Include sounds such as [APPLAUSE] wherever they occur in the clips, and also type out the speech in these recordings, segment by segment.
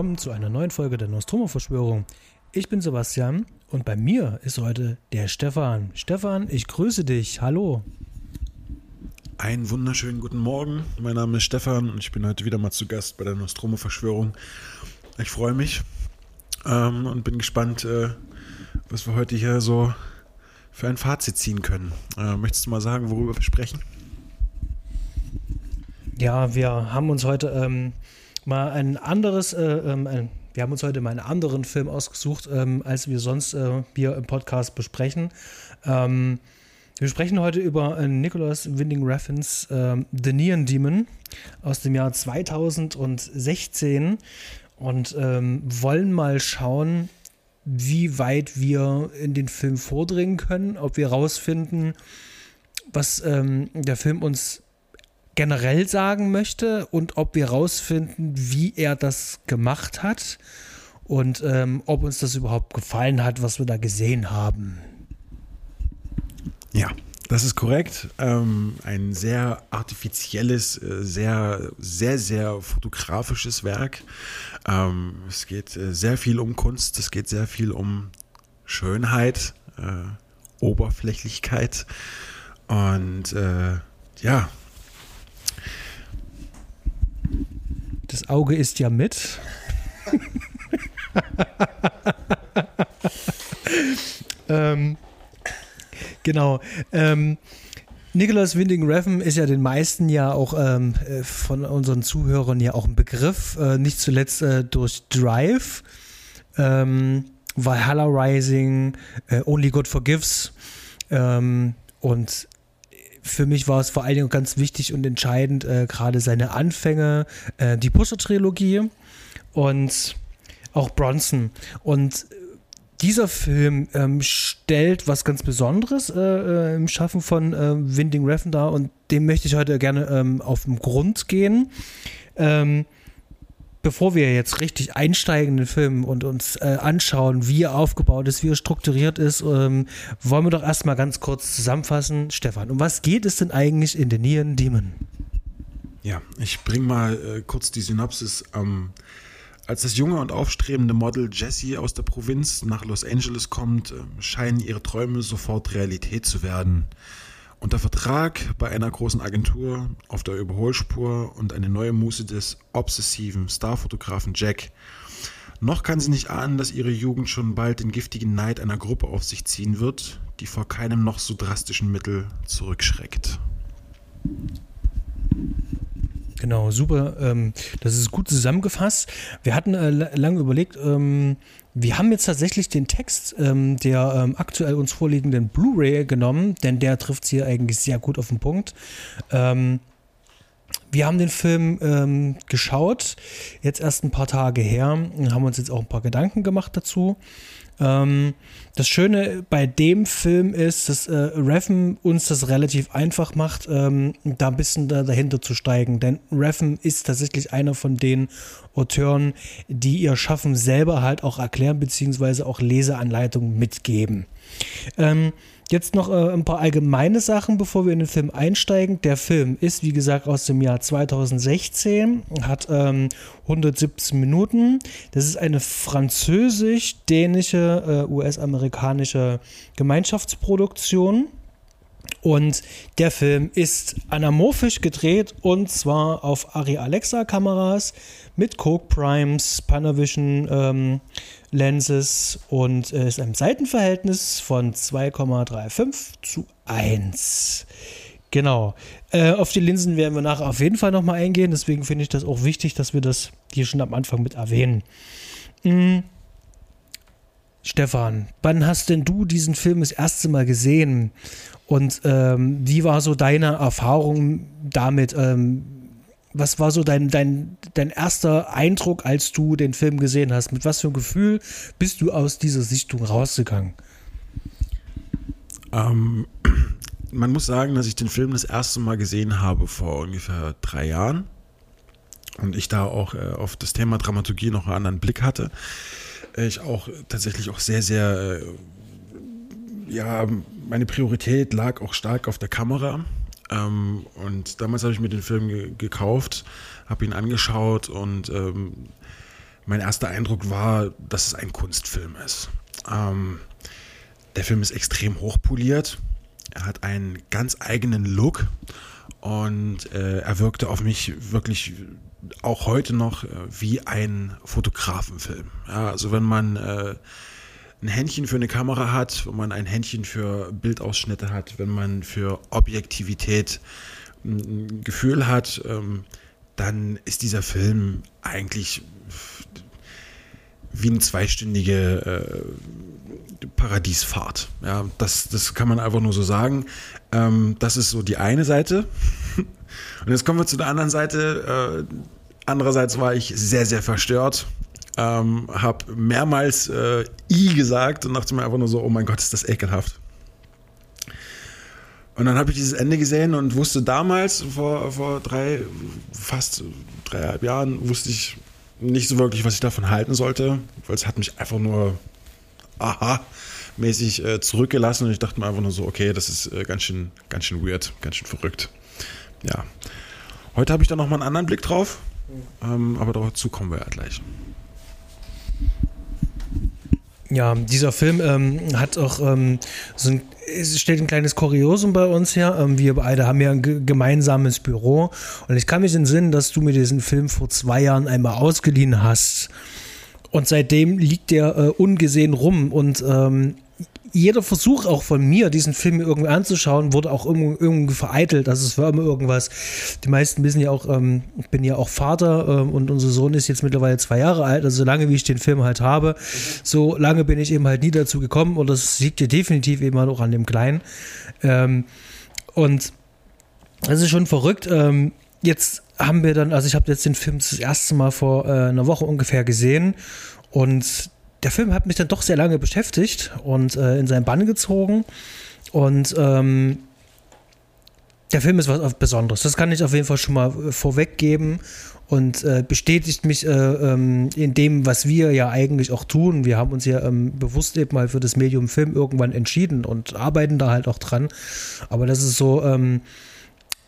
willkommen zu einer neuen Folge der Nostromo-Verschwörung. Ich bin Sebastian und bei mir ist heute der Stefan. Stefan, ich grüße dich. Hallo. Einen wunderschönen guten Morgen. Mein Name ist Stefan und ich bin heute wieder mal zu Gast bei der Nostromo-Verschwörung. Ich freue mich ähm, und bin gespannt, äh, was wir heute hier so für ein Fazit ziehen können. Äh, möchtest du mal sagen, worüber wir sprechen? Ja, wir haben uns heute ähm, mal ein anderes, äh, ähm, ein, wir haben uns heute mal einen anderen Film ausgesucht, ähm, als wir sonst äh, hier im Podcast besprechen. Ähm, wir sprechen heute über äh, Nicholas Winding Refn's äh, The Neon Demon aus dem Jahr 2016 und ähm, wollen mal schauen, wie weit wir in den Film vordringen können, ob wir rausfinden, was ähm, der Film uns generell sagen möchte und ob wir rausfinden, wie er das gemacht hat und ähm, ob uns das überhaupt gefallen hat, was wir da gesehen haben. Ja, das ist korrekt. Ähm, ein sehr artifizielles, äh, sehr, sehr, sehr fotografisches Werk. Ähm, es geht äh, sehr viel um Kunst, es geht sehr viel um Schönheit, äh, Oberflächlichkeit und äh, ja. Das Auge ist ja mit. [LAUGHS] ähm, Genau. Ähm, Nicholas Winding Refn ist ja den meisten ja auch ähm, äh, von unseren Zuhörern ja auch ein Begriff, äh, nicht zuletzt äh, durch Drive, ähm, Valhalla Rising, äh, Only God Forgives ähm, und für mich war es vor allen Dingen ganz wichtig und entscheidend, äh, gerade seine Anfänge, äh, die Pusher-Trilogie und auch Bronson. Und dieser Film ähm, stellt was ganz Besonderes äh, äh, im Schaffen von äh, Winding Refn dar und dem möchte ich heute gerne ähm, auf den Grund gehen. Ähm, bevor wir jetzt richtig einsteigen in den Film und uns äh, anschauen, wie er aufgebaut ist, wie er strukturiert ist, ähm, wollen wir doch erstmal ganz kurz zusammenfassen. Stefan, um was geht es denn eigentlich in den Neon Demon? Ja, ich bringe mal äh, kurz die Synopsis. Ähm, als das junge und aufstrebende Model Jessie aus der Provinz nach Los Angeles kommt, ähm, scheinen ihre Träume sofort Realität zu werden. Unter Vertrag bei einer großen Agentur auf der Überholspur und eine neue Muse des obsessiven Starfotografen Jack. Noch kann sie nicht ahnen, dass ihre Jugend schon bald den giftigen Neid einer Gruppe auf sich ziehen wird, die vor keinem noch so drastischen Mittel zurückschreckt. Genau, super. Ähm, das ist gut zusammengefasst. Wir hatten äh, lange überlegt, ähm, wir haben jetzt tatsächlich den Text ähm, der ähm, aktuell uns vorliegenden Blu-ray genommen, denn der trifft hier eigentlich sehr gut auf den Punkt. Ähm, wir haben den Film ähm, geschaut, jetzt erst ein paar Tage her, haben uns jetzt auch ein paar Gedanken gemacht dazu. Ähm, das Schöne bei dem Film ist, dass äh, Reffen uns das relativ einfach macht, ähm, da ein bisschen da, dahinter zu steigen. Denn Reffen ist tatsächlich einer von den Auteuren, die ihr Schaffen selber halt auch erklären, beziehungsweise auch Leseanleitungen mitgeben. Ähm, Jetzt noch äh, ein paar allgemeine Sachen, bevor wir in den Film einsteigen. Der Film ist, wie gesagt, aus dem Jahr 2016, hat ähm, 117 Minuten. Das ist eine französisch-dänische, äh, US-amerikanische Gemeinschaftsproduktion. Und der Film ist anamorphisch gedreht und zwar auf Ari Alexa Kameras mit Coke Primes, Panavision ähm, Lenses und äh, ist ein Seitenverhältnis von 2,35 zu 1. Genau. Äh, auf die Linsen werden wir nachher auf jeden Fall nochmal eingehen. Deswegen finde ich das auch wichtig, dass wir das hier schon am Anfang mit erwähnen. Mhm. Stefan, wann hast denn du diesen Film das erste Mal gesehen? Und ähm, wie war so deine Erfahrung damit? Ähm, was war so dein, dein, dein erster Eindruck, als du den Film gesehen hast? Mit was für einem Gefühl bist du aus dieser Sichtung rausgegangen? Ähm, [CLEARS THROAT] man muss sagen, dass ich den Film das erste Mal gesehen habe vor ungefähr drei Jahren und ich da auch äh, auf das Thema Dramaturgie noch einen anderen Blick hatte. Ich auch tatsächlich auch sehr, sehr, äh, ja, meine Priorität lag auch stark auf der Kamera ähm, und damals habe ich mir den Film ge gekauft, habe ihn angeschaut und ähm, mein erster Eindruck war, dass es ein Kunstfilm ist. Ähm, der Film ist extrem hochpoliert. Er hat einen ganz eigenen Look und äh, er wirkte auf mich wirklich auch heute noch äh, wie ein Fotografenfilm. Ja, also wenn man äh, ein Händchen für eine Kamera hat, wenn man ein Händchen für Bildausschnitte hat, wenn man für Objektivität ein Gefühl hat, ähm, dann ist dieser Film eigentlich wie eine zweistündige äh, Paradiesfahrt. Ja, das, das kann man einfach nur so sagen. Ähm, das ist so die eine Seite. [LAUGHS] Und jetzt kommen wir zu der anderen Seite. Äh, andererseits war ich sehr, sehr verstört. Ähm, habe mehrmals äh, I gesagt und dachte mir einfach nur so, oh mein Gott, ist das ekelhaft. Und dann habe ich dieses Ende gesehen und wusste damals, vor, vor drei, fast dreieinhalb Jahren, wusste ich nicht so wirklich, was ich davon halten sollte, weil es hat mich einfach nur aha mäßig äh, zurückgelassen und ich dachte mir einfach nur so, okay, das ist äh, ganz schön, ganz schön weird, ganz schön verrückt. Ja. Heute habe ich da nochmal einen anderen Blick drauf, ähm, aber dazu kommen wir ja gleich. Ja, dieser Film ähm, hat auch ähm, so ein, steht ein kleines Kuriosum bei uns her. Ähm, wir beide haben ja ein gemeinsames Büro und ich kann mich entsinnen, dass du mir diesen Film vor zwei Jahren einmal ausgeliehen hast. Und seitdem liegt der äh, ungesehen rum und ähm, jeder Versuch auch von mir, diesen Film irgendwie anzuschauen, wurde auch irgendwie vereitelt. Also es war immer irgendwas. Die meisten wissen ja auch, ähm, ich bin ja auch Vater ähm, und unser Sohn ist jetzt mittlerweile zwei Jahre alt. Also solange wie ich den Film halt habe, so lange bin ich eben halt nie dazu gekommen. Und das liegt ja definitiv eben halt auch an dem Kleinen. Ähm, und das ist schon verrückt. Ähm, jetzt haben wir dann, also ich habe jetzt den Film das erste Mal vor äh, einer Woche ungefähr gesehen und der Film hat mich dann doch sehr lange beschäftigt und äh, in seinen Bann gezogen. Und ähm, der Film ist was Besonderes. Das kann ich auf jeden Fall schon mal äh, vorweggeben und äh, bestätigt mich äh, ähm, in dem, was wir ja eigentlich auch tun. Wir haben uns ja ähm, bewusst eben mal für das Medium Film irgendwann entschieden und arbeiten da halt auch dran. Aber das ist so, ähm,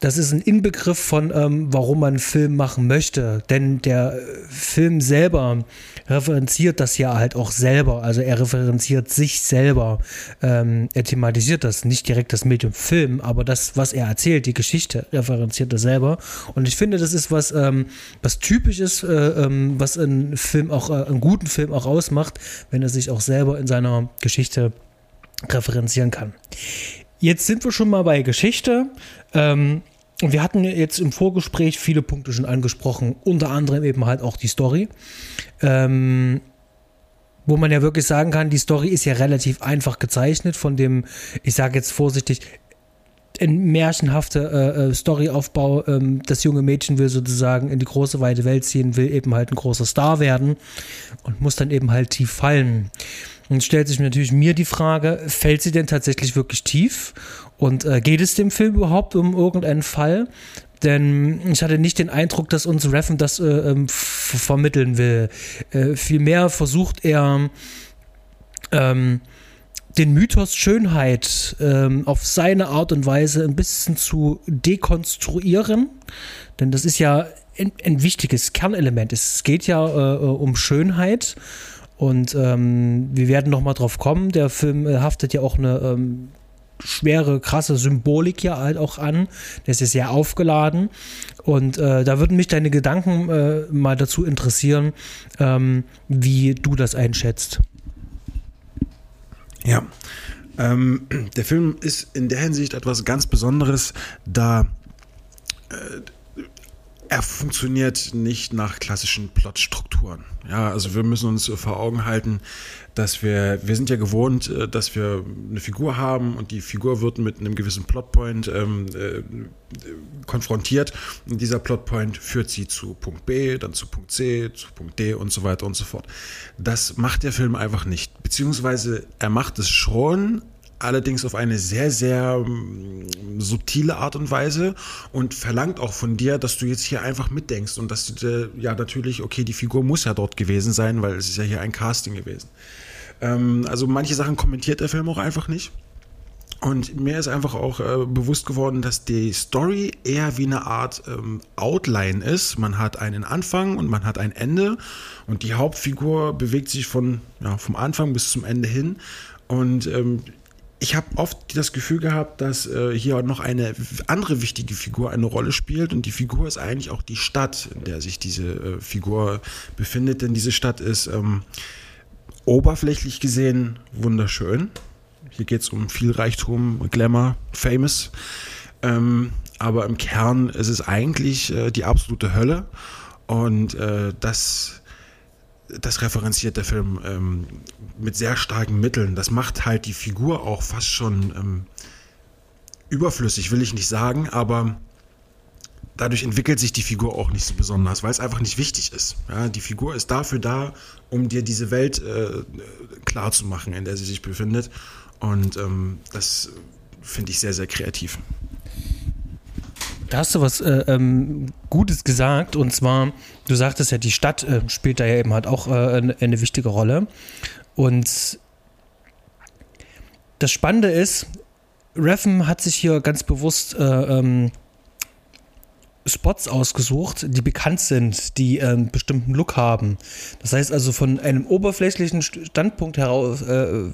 das ist ein Inbegriff von, ähm, warum man Film machen möchte. Denn der äh, Film selber referenziert das ja halt auch selber. Also er referenziert sich selber. Ähm, er thematisiert das, nicht direkt das Medium Film, aber das, was er erzählt, die Geschichte, referenziert er selber. Und ich finde, das ist was, ähm, was typisch ist, äh, ähm, was ein Film auch, äh, einen guten Film auch ausmacht, wenn er sich auch selber in seiner Geschichte referenzieren kann. Jetzt sind wir schon mal bei Geschichte. Ähm, wir hatten jetzt im Vorgespräch viele Punkte schon angesprochen, unter anderem eben halt auch die Story. Ähm, wo man ja wirklich sagen kann, die Story ist ja relativ einfach gezeichnet von dem, ich sage jetzt vorsichtig, ein märchenhafter äh, äh, Storyaufbau. Ähm, das junge Mädchen will sozusagen in die große weite Welt ziehen, will eben halt ein großer Star werden und muss dann eben halt tief fallen. Und stellt sich natürlich mir die Frage, fällt sie denn tatsächlich wirklich tief? Und äh, geht es dem Film überhaupt um irgendeinen Fall? Denn ich hatte nicht den Eindruck, dass uns Reffen das äh, ähm, vermitteln will. Äh, vielmehr versucht er, ähm, den Mythos Schönheit ähm, auf seine Art und Weise ein bisschen zu dekonstruieren. Denn das ist ja ein, ein wichtiges Kernelement. Es geht ja äh, äh um Schönheit. Und ähm, wir werden noch mal drauf kommen. Der Film äh, haftet ja auch eine ähm, schwere, krasse Symbolik ja halt auch an. Das ist sehr aufgeladen. Und äh, da würden mich deine Gedanken äh, mal dazu interessieren, ähm, wie du das einschätzt. Ja, ähm, der Film ist in der Hinsicht etwas ganz Besonderes, da äh, er funktioniert nicht nach klassischen Plotstrukturen. Ja, also wir müssen uns vor Augen halten, dass wir, wir sind ja gewohnt, äh, dass wir eine Figur haben und die Figur wird mit einem gewissen Plotpoint ähm, äh, konfrontiert und dieser Plotpoint führt sie zu Punkt B, dann zu Punkt C, zu Punkt D und so weiter und so fort. Das macht der Film einfach nicht, beziehungsweise er macht es schon, allerdings auf eine sehr, sehr mm, subtile Art und Weise und verlangt auch von dir, dass du jetzt hier einfach mitdenkst und dass du dir, ja natürlich, okay, die Figur muss ja dort gewesen sein, weil es ist ja hier ein Casting gewesen. Ähm, also manche Sachen kommentiert der Film auch einfach nicht. Und mir ist einfach auch äh, bewusst geworden, dass die Story eher wie eine Art ähm, Outline ist. Man hat einen Anfang und man hat ein Ende. Und die Hauptfigur bewegt sich von, ja, vom Anfang bis zum Ende hin. Und ähm, ich habe oft das Gefühl gehabt, dass äh, hier noch eine andere wichtige Figur eine Rolle spielt. Und die Figur ist eigentlich auch die Stadt, in der sich diese äh, Figur befindet. Denn diese Stadt ist ähm, oberflächlich gesehen wunderschön hier geht es um viel Reichtum, Glamour, Famous. Ähm, aber im Kern ist es eigentlich äh, die absolute Hölle. Und äh, das, das referenziert der Film ähm, mit sehr starken Mitteln. Das macht halt die Figur auch fast schon ähm, überflüssig, will ich nicht sagen, aber dadurch entwickelt sich die Figur auch nicht so besonders, weil es einfach nicht wichtig ist. Ja, die Figur ist dafür da, um dir diese Welt äh, klar zu machen, in der sie sich befindet. Und ähm, das finde ich sehr, sehr kreativ. Da hast du was äh, ähm, Gutes gesagt und zwar, du sagtest ja, die Stadt äh, spielt da ja eben halt auch äh, eine, eine, wichtige Rolle. Und das Spannende ist, Reffen hat sich hier ganz bewusst äh, ähm, Spots ausgesucht, die bekannt sind, die äh, einen bestimmten Look haben. Das heißt also von einem oberflächlichen Standpunkt heraus, äh,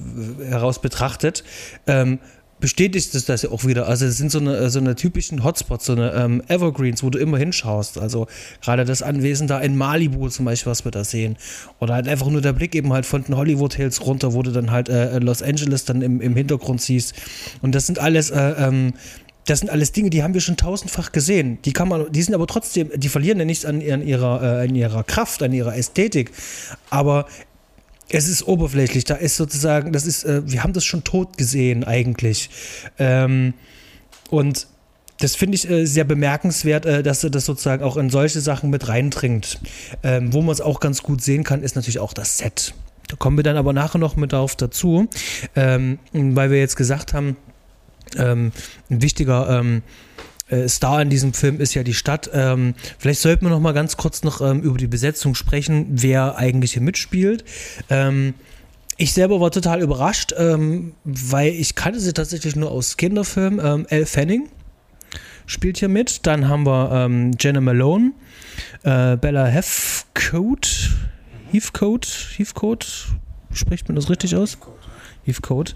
heraus betrachtet, ähm, bestätigt es das ja auch wieder. Also es sind so eine, so eine typischen Hotspots, so eine ähm, Evergreens, wo du immer hinschaust. Also gerade das Anwesen da in Malibu zum Beispiel, was wir da sehen. Oder halt einfach nur der Blick eben halt von den Hollywood Hills runter, wo du dann halt äh, Los Angeles dann im, im Hintergrund siehst. Und das sind alles äh, ähm, das sind alles Dinge, die haben wir schon tausendfach gesehen. Die kann man, die sind aber trotzdem, die verlieren ja nichts an, an, ihrer, äh, an ihrer Kraft, an ihrer Ästhetik. Aber es ist oberflächlich. Da ist sozusagen, das ist, äh, wir haben das schon tot gesehen eigentlich. Ähm, und das finde ich äh, sehr bemerkenswert, äh, dass er das sozusagen auch in solche Sachen mit reindringt. Ähm, wo man es auch ganz gut sehen kann, ist natürlich auch das Set. Da kommen wir dann aber nachher noch mit darauf dazu, ähm, weil wir jetzt gesagt haben, ähm, ein wichtiger ähm, äh, Star in diesem Film ist ja die Stadt. Ähm, vielleicht sollten wir noch mal ganz kurz noch ähm, über die Besetzung sprechen, wer eigentlich hier mitspielt. Ähm, ich selber war total überrascht, ähm, weil ich kannte sie tatsächlich nur aus Kinderfilmen. Ähm, Elle Fanning spielt hier mit. Dann haben wir ähm, Jenna Malone, äh, Bella Heathcote, Heathcote, Heathcote, spricht man das richtig aus? Heathcote.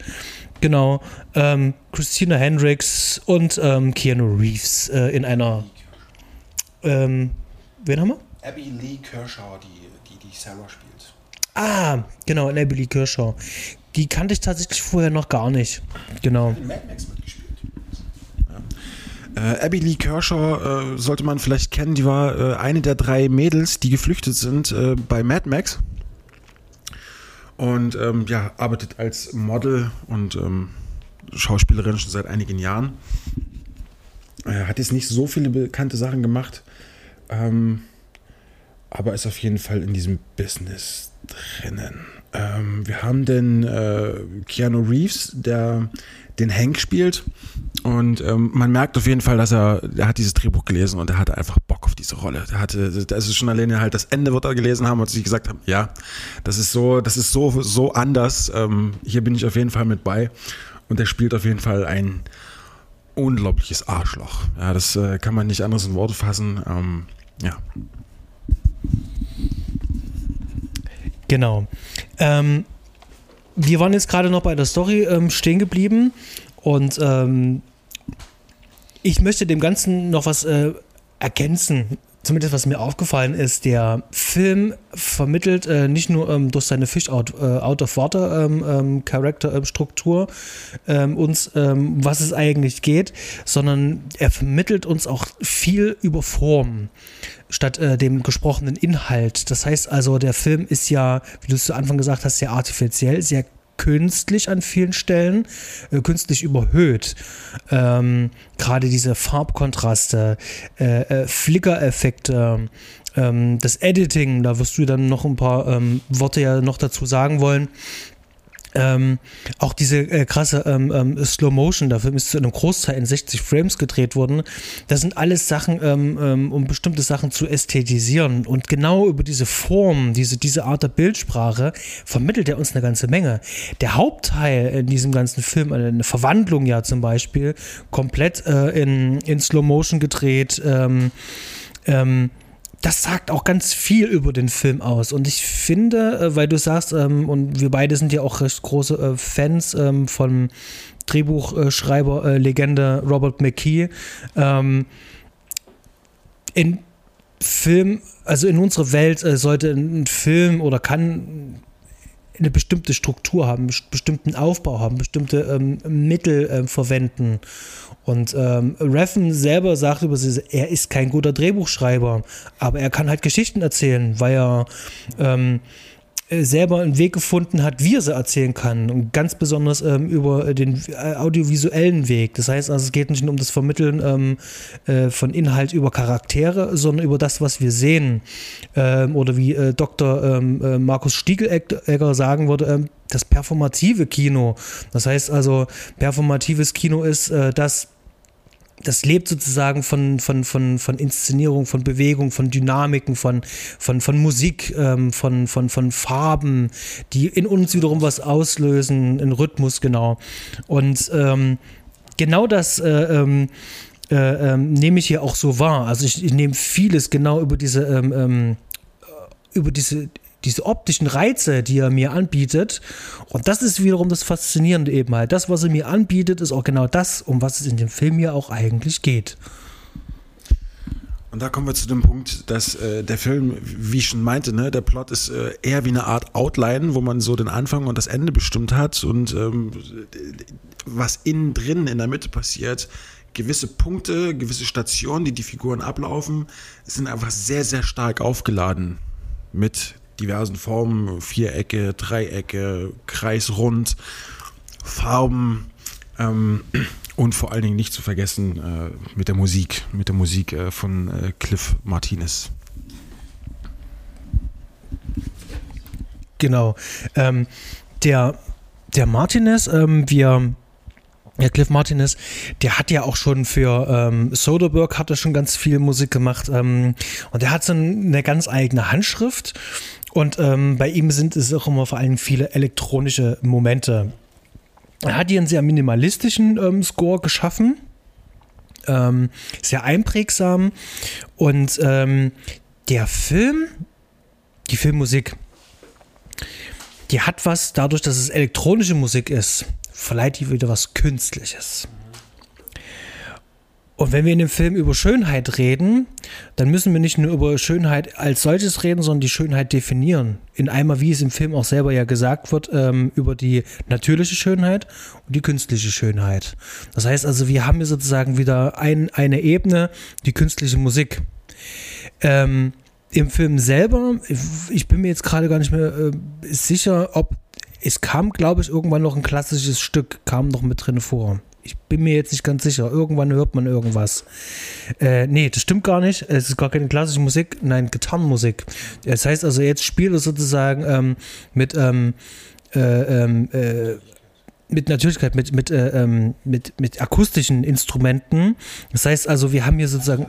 Genau. Ähm, Christina Hendricks und ähm, Keanu Reeves äh, in einer. Ähm, wen haben wir? Abby Lee Kershaw, die, die, die Sarah spielt. Ah, genau, Abby Lee Kershaw. Die kannte ich tatsächlich vorher noch gar nicht. Genau. In Mad Max mitgespielt. Äh, Abby Lee Kershaw äh, sollte man vielleicht kennen, die war äh, eine der drei Mädels, die geflüchtet sind äh, bei Mad Max und ähm, ja, arbeitet als Model und ähm, Schauspielerin schon seit einigen Jahren. Er hat jetzt nicht so viele bekannte Sachen gemacht, ähm, aber ist auf jeden Fall in diesem Business drinnen. Ähm, wir haben den äh, Keanu Reeves, der den Hank spielt. Und ähm, man merkt auf jeden Fall, dass er, er hat dieses Drehbuch gelesen und er hatte einfach Bock auf diese Rolle. Er hatte, das ist schon alleine halt das Ende, wird er gelesen haben und sich gesagt haben, ja, das ist so, das ist so, so anders. Ähm, hier bin ich auf jeden Fall mit bei. Und er spielt auf jeden Fall ein unglaubliches Arschloch. Ja, das äh, kann man nicht anders in Worte fassen. Ähm, ja. Genau. Ähm, wir waren jetzt gerade noch bei der Story ähm, stehen geblieben und ähm, ich möchte dem Ganzen noch was äh, ergänzen. Zumindest was mir aufgefallen ist, der Film vermittelt äh, nicht nur ähm, durch seine Fish Out, äh, ähm, ähm, ähm, ähm, uns, ähm, was es eigentlich geht, sondern er vermittelt uns auch viel über Form statt äh, dem gesprochenen Inhalt. Das heißt also, der Film ist ja, wie du es zu Anfang gesagt hast, sehr artifiziell, sehr künstlich an vielen Stellen, äh, künstlich überhöht. Ähm, Gerade diese Farbkontraste, äh, äh, Flickereffekte, ähm, das Editing, da wirst du dann noch ein paar ähm, Worte ja noch dazu sagen wollen. Ähm, auch diese äh, krasse ähm, ähm, Slow Motion, der Film ist zu einem Großteil in 60 Frames gedreht worden. Das sind alles Sachen, ähm, ähm, um bestimmte Sachen zu ästhetisieren. Und genau über diese Form, diese, diese Art der Bildsprache, vermittelt er uns eine ganze Menge. Der Hauptteil in diesem ganzen Film, eine Verwandlung ja zum Beispiel, komplett äh, in, in Slow Motion gedreht. Ähm, ähm, das sagt auch ganz viel über den Film aus. Und ich finde, äh, weil du sagst, ähm, und wir beide sind ja auch recht große äh, Fans ähm, von Drehbuchschreiber äh, Legende Robert McKee, ähm, in Film, also in unserer Welt äh, sollte ein Film oder kann eine bestimmte Struktur haben, bestimmten Aufbau haben, bestimmte ähm, Mittel äh, verwenden. Und ähm, Reffen selber sagt über sie, er ist kein guter Drehbuchschreiber, aber er kann halt Geschichten erzählen, weil er ähm, äh, selber einen Weg gefunden hat, wie er sie erzählen kann. Und ganz besonders ähm, über den äh, audiovisuellen Weg. Das heißt also, es geht nicht nur um das Vermitteln ähm, äh, von Inhalt über Charaktere, sondern über das, was wir sehen. Ähm, oder wie äh, Dr. Ähm, äh, Markus Stiegelegger sagen würde, ähm, das performative Kino. Das heißt also, performatives Kino ist äh, das, das lebt sozusagen von, von, von, von Inszenierung, von Bewegung, von Dynamiken, von, von, von Musik, ähm, von, von, von Farben, die in uns wiederum was auslösen, einen Rhythmus, genau. Und ähm, genau das äh, ähm, äh, ähm, nehme ich hier auch so wahr. Also ich, ich nehme vieles genau über diese, ähm, ähm, über diese diese optischen Reize, die er mir anbietet. Und das ist wiederum das Faszinierende eben halt. Das, was er mir anbietet, ist auch genau das, um was es in dem Film ja auch eigentlich geht. Und da kommen wir zu dem Punkt, dass äh, der Film, wie ich schon meinte, ne, der Plot ist äh, eher wie eine Art Outline, wo man so den Anfang und das Ende bestimmt hat und ähm, was innen drin in der Mitte passiert, gewisse Punkte, gewisse Stationen, die die Figuren ablaufen, sind einfach sehr, sehr stark aufgeladen mit diversen Formen, Vierecke, Dreiecke, Kreisrund, Farben ähm, und vor allen Dingen nicht zu vergessen äh, mit der Musik, mit der Musik äh, von äh, Cliff Martinez. Genau. Ähm, der, der Martinez, ähm, wir ja, Cliff Martinez, der hat ja auch schon für ähm, Soderbergh hat er schon ganz viel Musik gemacht ähm, und der hat so eine ganz eigene Handschrift und ähm, bei ihm sind es auch immer vor allem viele elektronische Momente. Er hat hier einen sehr minimalistischen ähm, Score geschaffen, ähm, sehr einprägsam und ähm, der Film, die Filmmusik, die hat was dadurch, dass es elektronische Musik ist, verleiht die wieder was Künstliches. Und wenn wir in dem Film über Schönheit reden, dann müssen wir nicht nur über Schönheit als solches reden, sondern die Schönheit definieren. In einmal, wie es im Film auch selber ja gesagt wird, ähm, über die natürliche Schönheit und die künstliche Schönheit. Das heißt also, wir haben hier sozusagen wieder ein, eine Ebene, die künstliche Musik. Ähm, Im Film selber, ich bin mir jetzt gerade gar nicht mehr äh, sicher, ob es kam, glaube ich, irgendwann noch ein klassisches Stück, kam noch mit drin vor. Ich bin mir jetzt nicht ganz sicher. Irgendwann hört man irgendwas. Äh, nee, das stimmt gar nicht. Es ist gar keine klassische Musik, nein, Gitarrenmusik. Das heißt also, jetzt spielt er sozusagen ähm, mit, ähm, äh, ähm, äh, mit Natürlichkeit, mit, mit, äh, ähm, mit, mit akustischen Instrumenten. Das heißt also, wir haben hier sozusagen,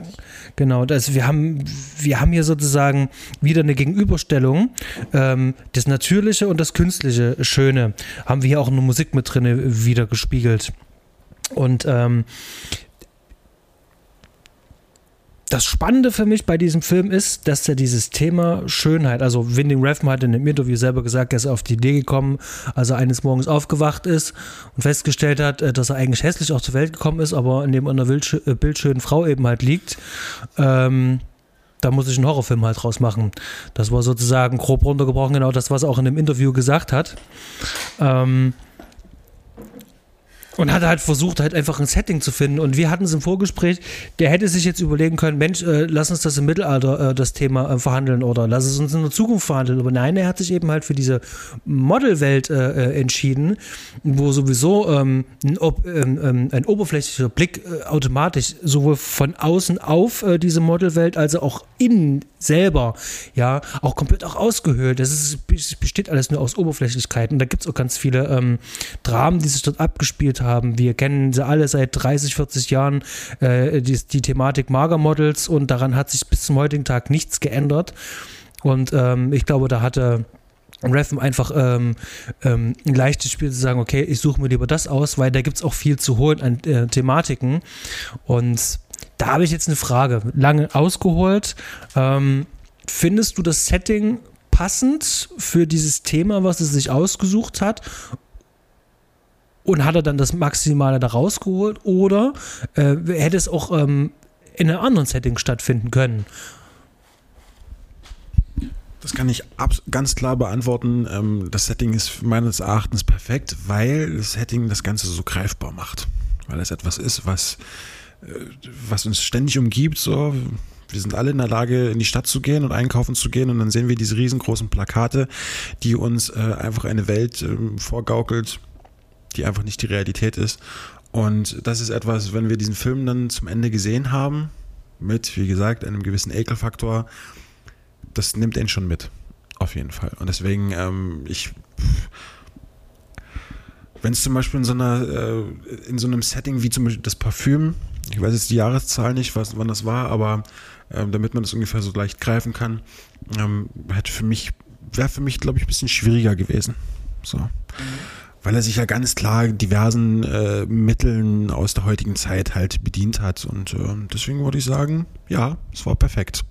genau, das, wir, haben, wir haben hier sozusagen wieder eine Gegenüberstellung. Ähm, das Natürliche und das Künstliche Schöne haben wir hier auch in der Musik mit drin wieder gespiegelt. Und ähm, das Spannende für mich bei diesem Film ist, dass er dieses Thema Schönheit, also Winding Refn hat in dem Interview selber gesagt, er ist auf die Idee gekommen, als er eines Morgens aufgewacht ist und festgestellt hat, äh, dass er eigentlich hässlich auch zur Welt gekommen ist, aber in dem einer äh, bildschönen Frau eben halt liegt. Ähm, da muss ich einen Horrorfilm halt draus machen. Das war sozusagen grob runtergebrochen, genau das, was er auch in dem Interview gesagt hat. Ähm, Und hat halt versucht, halt einfach ein Setting zu finden. Und wir hatten es im Vorgespräch, der hätte sich jetzt überlegen können, Mensch, äh, lass uns das im Mittelalter, äh, das Thema äh, verhandeln oder lass es uns in der Zukunft verhandeln. Aber nein, er hat sich eben halt für diese Modelwelt äh, äh entschieden, wo sowieso ähm, ein, ähm, ähm, ein, oberflächlicher Blick äh, automatisch sowohl von außen auf diese Modelwelt als auch innen selber, ja, auch komplett auch ausgehöhlt. Das ist, besteht alles nur aus Oberflächlichkeiten. Da gibt es auch ganz viele ähm, Dramen, die sich dort abgespielt haben. Wir kennen sie alle seit 30, 40 Jahren, äh, die, die Thematik Magermodels und daran hat sich bis zum heutigen Tag nichts geändert. Und ähm, ich glaube, da hatte Reffen einfach ähm, ähm, ein leichtes Spiel zu sagen, okay, ich suche mir lieber das aus, weil da gibt es auch viel zu holen an äh, Thematiken. Und da habe ich jetzt eine Frage, lange ausgeholt. Ähm, findest du das Setting passend für dieses Thema, was er sich ausgesucht hat? Und hat er dann das Maximale da rausgeholt? Oder äh, hätte es auch ähm, in einem anderen Setting stattfinden können? Das kann ich ganz klar beantworten. Ähm, das Setting ist meines Erachtens perfekt, weil das Setting das Ganze so greifbar macht. Weil es etwas ist, was äh, was uns ständig umgibt, so. Wir sind alle in der Lage, in die Stadt zu gehen und einkaufen zu gehen und dann sehen wir diese riesengroßen Plakate, die uns äh, einfach eine Welt äh, vorgaukelt, die einfach nicht die Realität ist. Und das ist etwas, wenn wir diesen Film dann zum Ende gesehen haben, mit, wie gesagt, einem gewissen Ekelfaktor, das nimmt ihn schon mit. Auf jeden Fall. Und deswegen, ähm, ich wenn es zum Beispiel in so einer, äh, in so einem Setting wie zum Beispiel das Parfüm, ich weiß jetzt die Jahreszahl nicht, was, wann das war, aber ähm, damit man das ungefähr so leicht greifen kann, ähm, hätte für mich, wäre für mich, glaube ich, ein bisschen schwieriger gewesen. So. Mhm. Weil er sich ja ganz klar diversen äh, Mitteln aus der heutigen Zeit halt bedient hat. Und äh, deswegen würde ich sagen, ja, es war perfekt.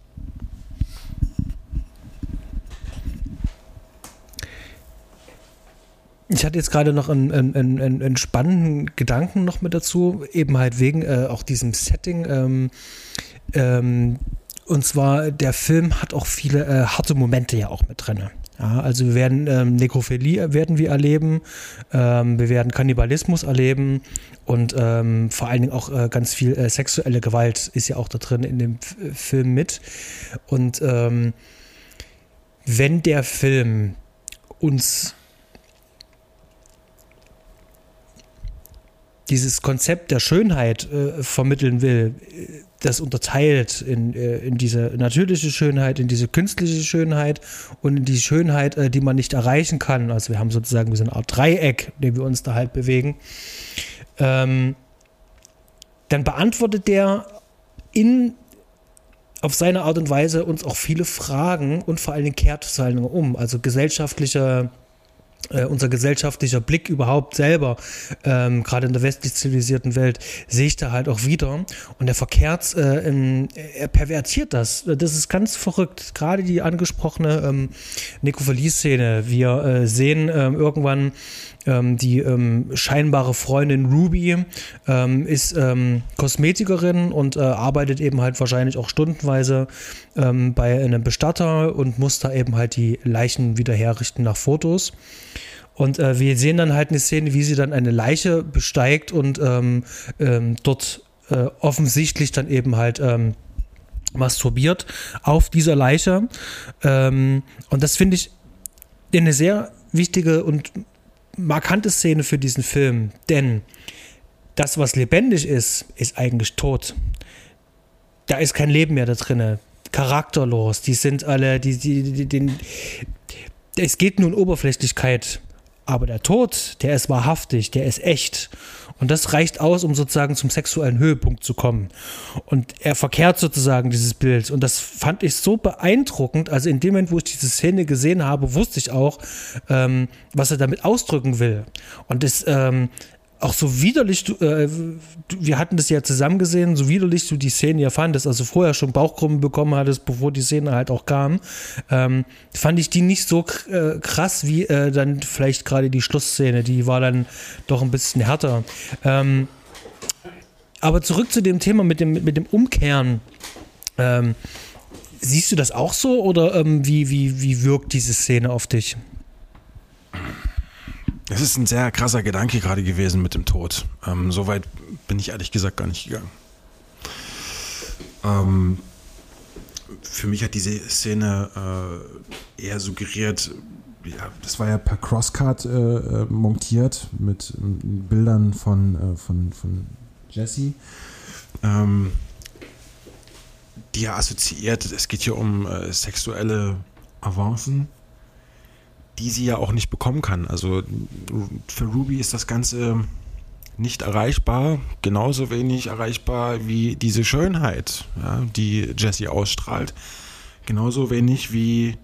Ich hatte jetzt gerade noch einen, einen, einen, einen, spannenden Gedanken noch mit dazu, eben halt wegen äh, auch diesem Setting. Ähm, ähm, und zwar, der Film hat auch viele äh, harte Momente ja auch mit drin. Ja, also wir werden ähm, Nekrophilie werden wir erleben, ähm, wir werden Kannibalismus erleben und ähm, vor allen Dingen auch äh, ganz viel äh, sexuelle Gewalt ist ja auch da drin in dem F Film mit. Und ähm, wenn der Film uns dieses Konzept der Schönheit äh, vermitteln will, das unterteilt in, äh, in diese natürliche Schönheit, in diese künstliche Schönheit und in die Schönheit, äh, die man nicht erreichen kann. Also wir haben sozusagen so eine Art Dreieck, in dem wir uns da halt bewegen. Ähm, dann beantwortet der in auf seine Art und Weise uns auch viele Fragen und vor allen Dingen kehrt es halt um. Also gesellschaftliche äh, unser gesellschaftlicher Blick überhaupt selber, ähm, gerade in der westlich zivilisierten Welt, sehe ich da halt auch wieder. Und der Verkehrs, äh, in, er pervertiert das. Das ist ganz verrückt. Gerade die angesprochene ähm, Nekrophilie-Szene. Wir äh, sehen ähm, irgendwann ähm, die ähm, scheinbare Freundin Ruby ähm, ist ähm, Kosmetikerin und äh, arbeitet eben halt wahrscheinlich auch stundenweise ähm, bei einem Bestatter und muss da eben halt die Leichen wieder herrichten nach Fotos. Und äh, wir sehen dann halt eine Szene, wie sie dann eine Leiche besteigt und ähm, dort äh, offensichtlich dann eben halt masturbiert auf dieser Leiche. und das finde ich eine sehr wichtige und markante Szene für diesen Film, denn das, was lebendig ist, ist eigentlich tot. Da ist kein Leben mehr da drin. Charakterlos. Die sind alle, die, die, die, den, es geht nur um Oberflächlichkeit. Aber der Tod, der ist wahrhaftig, der ist echt. Und das reicht aus, um sozusagen zum sexuellen Höhepunkt zu kommen. Und er verkehrt sozusagen dieses Bild. Und das fand ich so beeindruckend. Also in dem Moment, wo ich diese Szene gesehen habe, wusste ich auch, ähm, was er damit ausdrücken will. Und das, ähm, auch so widerlich, du, äh, wir hatten das ja zusammen gesehen, so widerlich du die Szene ja fandest, also vorher schon Bauchkrummen bekommen hattest, bevor die Szene halt auch kam, ähm, fand ich die nicht so äh, krass wie äh, dann vielleicht gerade die Schlussszene, die war dann doch ein bisschen härter. Ähm, aber zurück zu dem Thema mit dem, mit dem Umkehren. Ähm, siehst du das auch so oder ähm, wie, wie, wie wirkt diese Szene auf dich? Es ist ein sehr krasser Gedanke gerade gewesen mit dem Tod. Ähm, Soweit bin ich ehrlich gesagt gar nicht gegangen. Ähm, für mich hat diese Szene äh, eher suggeriert, ja, das war ja per Crosscut äh, äh montiert mit äh, Bildern von, äh, von, von Jesse. Ähm, die er assoziiert, es geht hier um äh, sexuelle Avancen, die sie ja auch nicht bekommen kann. Also für Ruby ist das Ganze nicht erreichbar, genauso wenig erreichbar wie diese Schönheit, ja, die Jessie ausstrahlt. Genauso wenig wie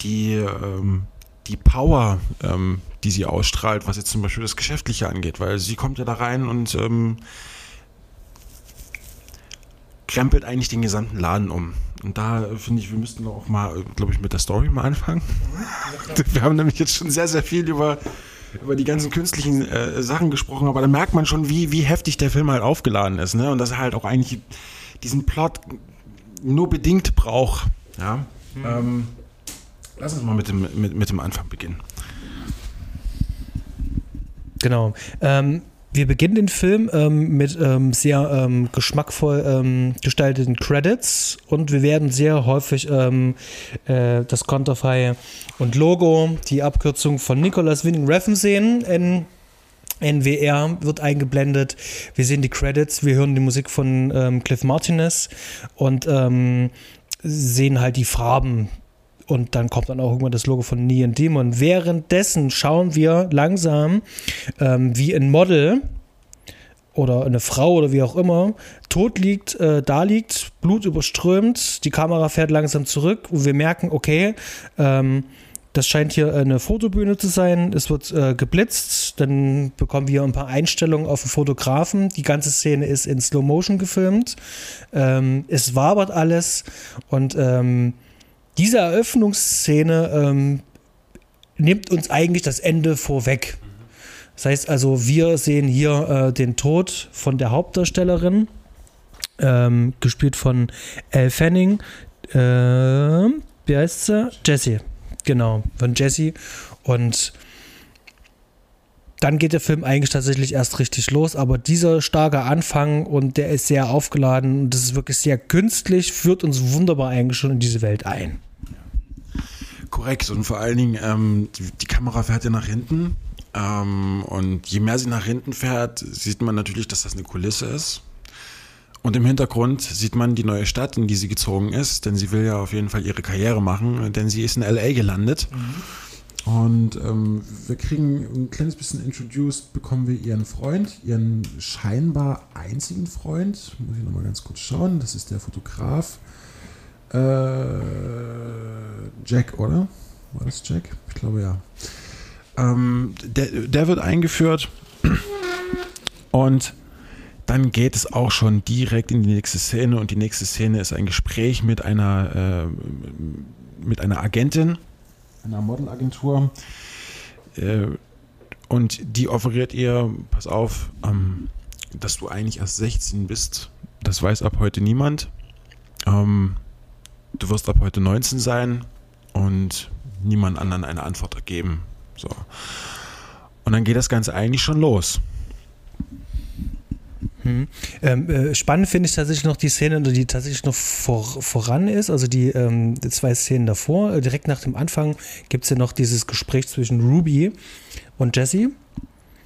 die, ähm, die Power, ähm, die sie ausstrahlt, was jetzt zum Beispiel das Geschäftliche angeht, weil sie kommt ja da rein und ähm, krempelt eigentlich den gesamten Laden um. Und da finde ich, wir müssten auch mal, glaube ich, mit der Story mal anfangen. [LAUGHS] wir haben nämlich jetzt schon sehr, sehr viel über über die ganzen künstlichen äh, Sachen gesprochen, aber da merkt man schon, wie, wie heftig der Film halt aufgeladen ist, ne? Und dass er halt auch eigentlich diesen Plot nur bedingt braucht. Ja. Mhm. Ähm, lass uns mal mit dem, mit, mit dem Anfang beginnen. Genau. Ähm, wir beginnen den Film ähm, mit ähm, sehr ähm, geschmackvoll ähm, gestalteten Credits und wir werden sehr häufig ähm, äh, das Konterfei und Logo, die Abkürzung von Nicholas Winning Refn sehen. In NWR wird eingeblendet. Wir sehen die Credits, wir hören die Musik von ähm, Cliff Martinez und sehen halt die Farben und dann kommt dann auch irgendwann das Logo von Neon Demon. Währenddessen schauen wir langsam, ähm, wie ein Model oder eine Frau oder wie auch immer tot liegt, äh, da liegt, Blut überströmt, die Kamera fährt langsam zurück und wir merken, okay, ähm, das scheint hier eine Fotobühne zu sein. Es wird äh, geblitzt. Dann bekommen wir ein paar Einstellungen auf den Fotografen. Die ganze Szene ist in Slow Motion gefilmt. Ähm, es wabert alles. Und ähm, diese Eröffnungsszene ähm, nimmt uns eigentlich das Ende vorweg. Das heißt also, wir sehen hier äh, den Tod von der Hauptdarstellerin, ähm, gespielt von Elle Fanning. Äh, wie heißt sie? Jessie. Genau, von Jessie. Und dann geht der Film eigentlich tatsächlich erst richtig los, aber dieser starke Anfang und der ist sehr aufgeladen und das ist wirklich sehr künstlich, führt uns wunderbar eigentlich schon in diese Welt ein. Korrekt und vor allen Dingen, ähm, die, die, Kamera fährt ja nach hinten ähm, und je mehr sie nach hinten fährt, sieht man natürlich, dass das eine Kulisse ist. Und im Hintergrund sieht man die neue Stadt, in die sie gezogen ist, denn sie will ja auf jeden Fall ihre Karriere machen, denn sie ist in LA gelandet. Mhm. Und ähm, wir kriegen ein kleines bisschen introduced, bekommen wir ihren Freund, ihren scheinbar einzigen Freund. Muss ich nochmal ganz kurz schauen. Das ist der Fotograf äh, Jack, oder? War das Jack? Ich glaube ja. Ähm, der, der wird eingeführt und dann geht es auch schon direkt in die nächste Szene und die nächste Szene ist ein Gespräch mit einer, äh, mit einer Agentin, einer Modelagentur äh, und die offeriert ihr, pass auf, ähm, dass du eigentlich erst 16 bist, das weiß ab heute niemand. Ähm, du wirst ab heute 19 sein und niemand anderen eine Antwort geben. So. Und dann geht das Ganze eigentlich schon los. Hm. Ähm, äh, spannend finde ich tatsächlich noch die Szene, die tatsächlich noch vor, voran ist, also die, ähm, die zwei Szenen davor. Äh, direkt nach dem Anfang gibt es ja noch dieses Gespräch zwischen Ruby und Jesse.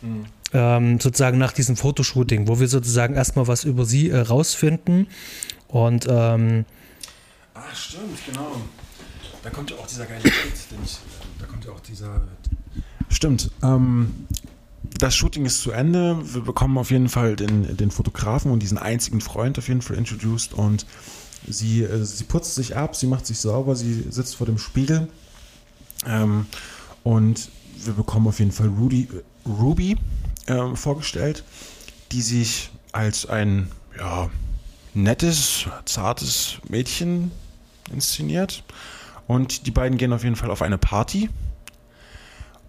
Mhm. Ähm, sozusagen nach diesem Fotoshooting, wo wir sozusagen erstmal was über sie äh, rausfinden. Und ähm, Ach, stimmt, genau. Da kommt ja auch dieser geile Bild, den ich, da kommt ja auch dieser. Stimmt. Ähm, das Shooting ist zu Ende. Wir bekommen auf jeden Fall den, den Fotografen und diesen einzigen Freund auf jeden Fall introduced und sie, äh, sie putzt sich ab, sie macht sich sauber, sie sitzt vor dem Spiegel ähm, und wir bekommen auf jeden Fall Rudy, Ruby äh, vorgestellt, die sich als ein ja, nettes, zartes Mädchen inszeniert. Und die beiden gehen auf jeden Fall auf eine Party.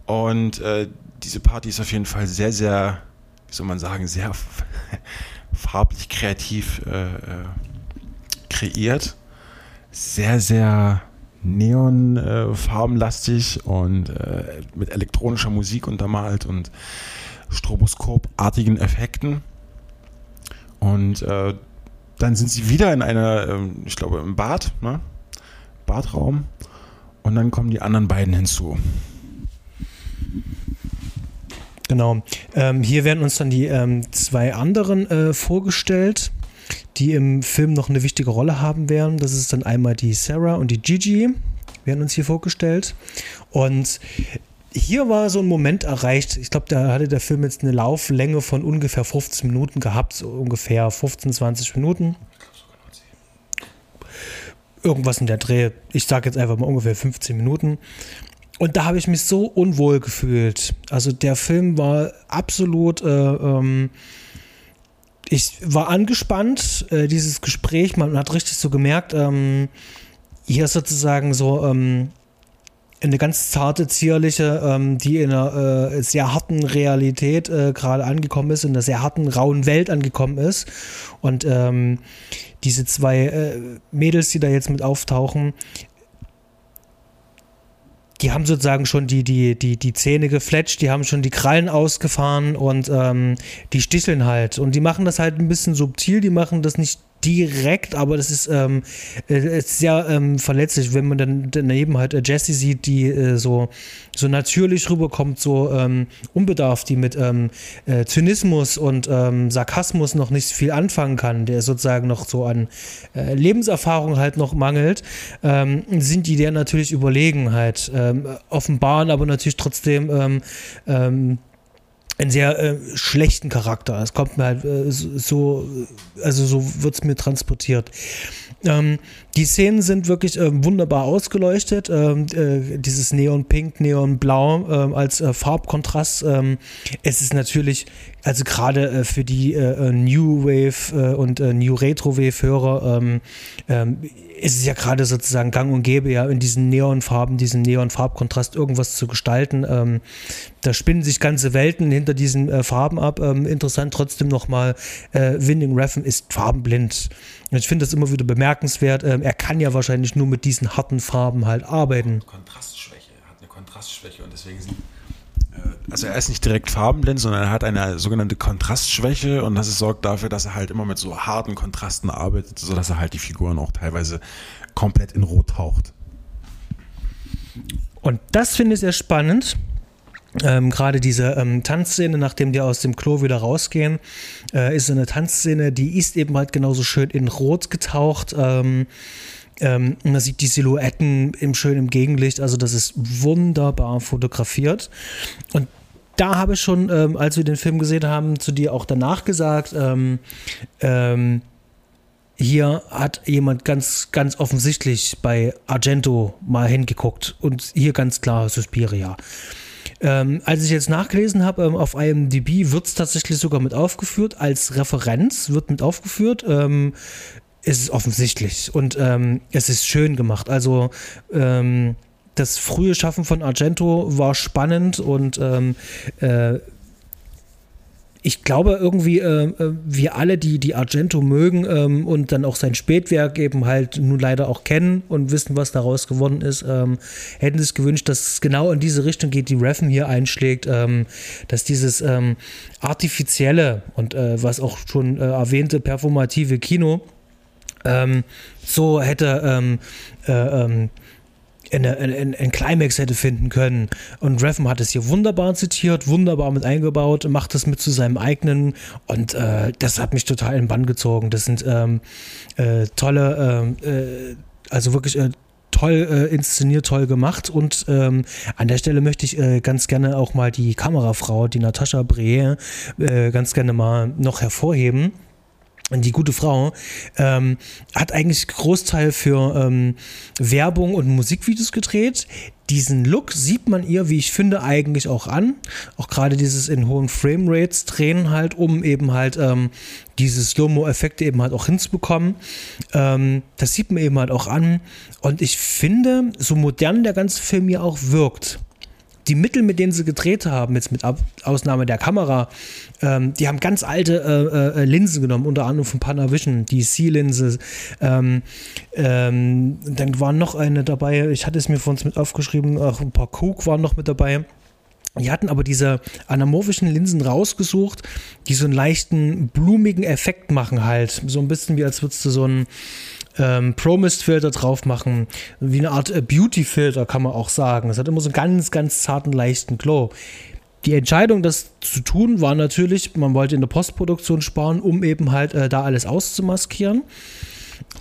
Und äh, diese Party ist auf jeden Fall sehr, sehr, wie soll man sagen, sehr [LAUGHS] farblich kreativ äh, äh, kreiert. Sehr, sehr neonfarbenlastig äh, und äh, mit elektronischer Musik untermalt und stroboskopartigen Effekten. Und äh, dann sind sie wieder in einer, ähm, ich glaube, im Bad, ne? Badraum. Und dann kommen die anderen beiden hinzu. Genau. Ähm, hier werden uns dann die ähm, zwei anderen äh, vorgestellt, die im Film noch eine wichtige Rolle haben werden. Das ist dann einmal die Sarah und die Gigi, werden uns hier vorgestellt. Und hier war so ein Moment erreicht. Ich glaube, da hatte der Film jetzt eine Lauflänge von ungefähr 15 Minuten gehabt, so ungefähr 15, 20 Minuten. Irgendwas in der Dreh. Ich sage jetzt einfach mal ungefähr 15 Minuten. Und da habe ich mich so unwohl gefühlt. Also der Film war absolut. Äh, ähm, ich war angespannt, äh, dieses Gespräch. Man hat richtig so gemerkt, ähm, hier ist sozusagen so ähm, eine ganz zarte, zierliche, ähm, die in einer äh, sehr harten Realität äh, gerade angekommen ist, in einer sehr harten, rauen Welt angekommen ist. Und ähm, diese zwei äh, Mädels, die da jetzt mit auftauchen, die haben sozusagen schon die, die, die, die Zähne gefletscht, die haben schon die Krallen ausgefahren und ähm, die sticheln halt. Und die machen das halt ein bisschen subtil, die machen das nicht direkt, aber das ist, ähm, äh, ist sehr ähm, verletzlich, wenn man dann daneben halt äh, Jessie sieht, die äh, so, so natürlich rüberkommt, so ähm, unbedarft, die mit ähm, äh, Zynismus und ähm, Sarkasmus noch nicht viel anfangen kann, der sozusagen noch so an äh, Lebenserfahrung halt noch mangelt, ähm, sind die der natürlich überlegen halt, offenbaren aber natürlich trotzdem einen sehr äh, schlechten Charakter. Es kommt mir halt äh, so, also so wird es mir transportiert. Ähm, die Szenen sind wirklich äh, wunderbar ausgeleuchtet. Ähm, äh, dieses Neon-Pink, Neon-Blau ähm, als äh, Farbkontrast. Ähm, es ist natürlich, also gerade äh, für die New Wave und New Retro Wave-Hörer, ähm, ähm, ist es ja gerade sozusagen gang und gäbe, ja in diesen Neonfarben, diesen Neon-Farbkontrast irgendwas zu gestalten. Ähm, da spinnen sich ganze Welten hinter diesen äh, Farben ab. Ähm, interessant trotzdem nochmal, äh, Winding Refn ist farbenblind. Ich finde das immer wieder bemerkenswert. Ähm, er kann ja wahrscheinlich nur mit diesen harten Farben halt arbeiten. Kontrastschwäche, er hat eine Kontrastschwäche und deswegen sind äh, also er ist nicht direkt farbenblind, sondern er hat eine sogenannte Kontrastschwäche und das sorgt dafür, dass er halt immer mit so harten Kontrasten arbeitet, sodass er halt die Figuren auch teilweise komplett in Rot taucht. Und das finde ich sehr spannend. Ähm, Gerade diese ähm, Tanzszene, nachdem die aus dem Klo wieder rausgehen, äh, ist eine Tanzszene, die ist eben halt genauso schön in Rot getaucht. Ähm, ähm, man sieht die Silhouetten im schönen Gegenlicht, also das ist wunderbar fotografiert. Und da habe ich schon, ähm, als wir den Film gesehen haben, zu dir auch danach gesagt, ähm, ähm, hier hat jemand ganz, ganz offensichtlich bei Argento mal hingeguckt und hier ganz klar Suspiria. Ähm, als ich jetzt nachgelesen habe, ähm, auf IMDb wird es tatsächlich sogar mit aufgeführt, als Referenz wird mit aufgeführt. Ähm, es ist offensichtlich und ähm, es ist schön gemacht. Also ähm, das frühe Schaffen von Argento war spannend und ähm, äh, ich glaube irgendwie, äh, äh, wir alle, die die Argento mögen ähm, und dann auch sein Spätwerk eben halt nun leider auch kennen und wissen, was daraus gewonnen ist, ähm, hätten sich gewünscht, dass es genau in diese Richtung geht, die Reffen hier einschlägt, ähm, dass dieses ähm, artifizielle und äh, was auch schon äh, erwähnte performative Kino ähm, so hätte ähm, äh, eine, eine, einen Climax hätte finden können. Und Reffen hat es hier wunderbar zitiert, wunderbar mit eingebaut, macht es mit zu seinem eigenen und äh, das hat mich total in den Bann gezogen. Das sind ähm, äh, tolle, ähm, äh, also wirklich äh, toll äh, inszeniert, toll gemacht und ähm, an der Stelle möchte ich äh, ganz gerne auch mal die Kamerafrau, die Natascha Breer, ganz gerne mal noch hervorheben die gute Frau ähm, hat eigentlich Großteil für ähm, Werbung und Musikvideos gedreht. Diesen Look sieht man ihr, wie ich finde, eigentlich auch an. Auch gerade dieses in hohen Framerates drehen halt, um eben halt ähm, diese Slow-Mo-Effekte eben halt auch hinzubekommen. Ähm, das sieht man eben halt auch an. Und ich finde, so modern der ganze Film ja auch wirkt, die Mittel, mit denen sie gedreht haben, jetzt mit Ausnahme der Kamera, ähm, die haben ganz alte äh, äh, Linsen genommen, unter anderem von Panavision, die C-Linse. Ähm, ähm, dann war noch eine dabei, ich hatte es mir von uns mit aufgeschrieben, auch ein paar Coke waren noch mit dabei. Die hatten aber diese anamorphischen Linsen rausgesucht, die so einen leichten blumigen Effekt machen halt. So ein bisschen wie als würdest du so einen ähm, Pro-Mist-Filter drauf machen. Wie eine Art äh, Beauty-Filter kann man auch sagen. Es hat immer so einen ganz, ganz zarten, leichten Glow. Die Entscheidung, das zu tun, war natürlich, man wollte in der Postproduktion sparen, um eben halt äh, da alles auszumaskieren.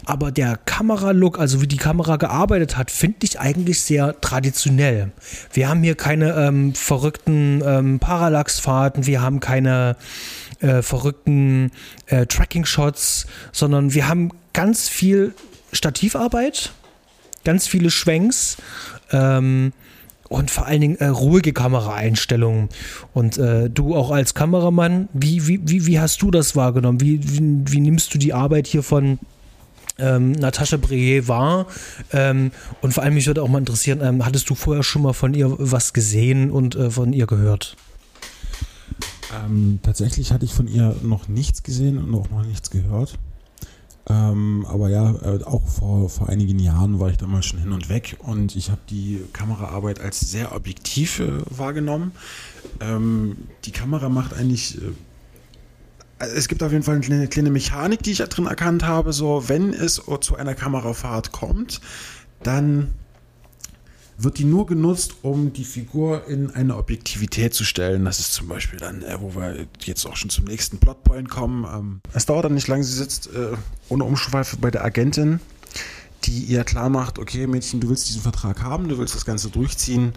Aber der Kameralook, also wie die Kamera gearbeitet hat, finde ich eigentlich sehr traditionell. Wir haben hier keine ähm, verrückten ähm, Parallaxfahrten, wir haben keine äh, verrückten äh, Tracking-Shots, sondern wir haben ganz viel Stativarbeit, ganz viele Schwenks. Ähm, und vor allen Dingen äh, ruhige Kameraeinstellungen. Und äh, du auch als Kameramann, wie, wie, wie, hast du das wahrgenommen? Wie, wie, wie nimmst du die Arbeit hier von ähm, Natascha Breyer wahr? Ähm, und vor allem, mich würde auch mal interessieren, ähm, hattest du vorher schon mal von ihr was gesehen und äh, von ihr gehört? Ähm, tatsächlich hatte ich von ihr noch nichts gesehen und auch noch nichts gehört. Ähm, aber ja, äh, auch vor, vor einigen Jahren war ich da mal schon hin und weg und ich habe die Kameraarbeit als sehr objektiv äh, wahrgenommen. Ähm, die Kamera macht eigentlich. Äh, es gibt auf jeden Fall eine kleine, kleine Mechanik, die ich da drin erkannt habe. So, wenn es zu einer Kamerafahrt kommt, dann wird die nur genutzt, um die Figur in eine Objektivität zu stellen. Das ist zum Beispiel dann, äh, wo wir jetzt auch schon zum nächsten Plotpoint kommen. Ähm, es dauert dann nicht lange, sie sitzt äh, ohne Umschweife bei der Agentin, die ihr klar macht, okay Mädchen, du willst diesen Vertrag haben, du willst das Ganze durchziehen,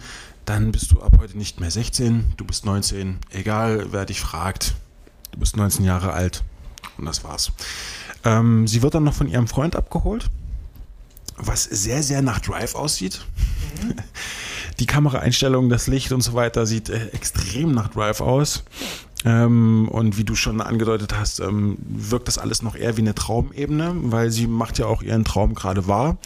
dann bist du ab heute nicht mehr 16, du bist 19, egal wer dich fragt, du bist 19 Jahre alt und das war's. Ähm, sie wird dann noch von ihrem Freund abgeholt was sehr, sehr nach Drive aussieht. Mhm. [LAUGHS] Die Kameraeinstellung, das Licht und so weiter sieht äh, extrem nach Drive aus. Ähm, und wie du schon angedeutet hast, ähm, wirkt das alles noch eher wie eine Traumebene, weil sie macht ja auch ihren Traum gerade wahr.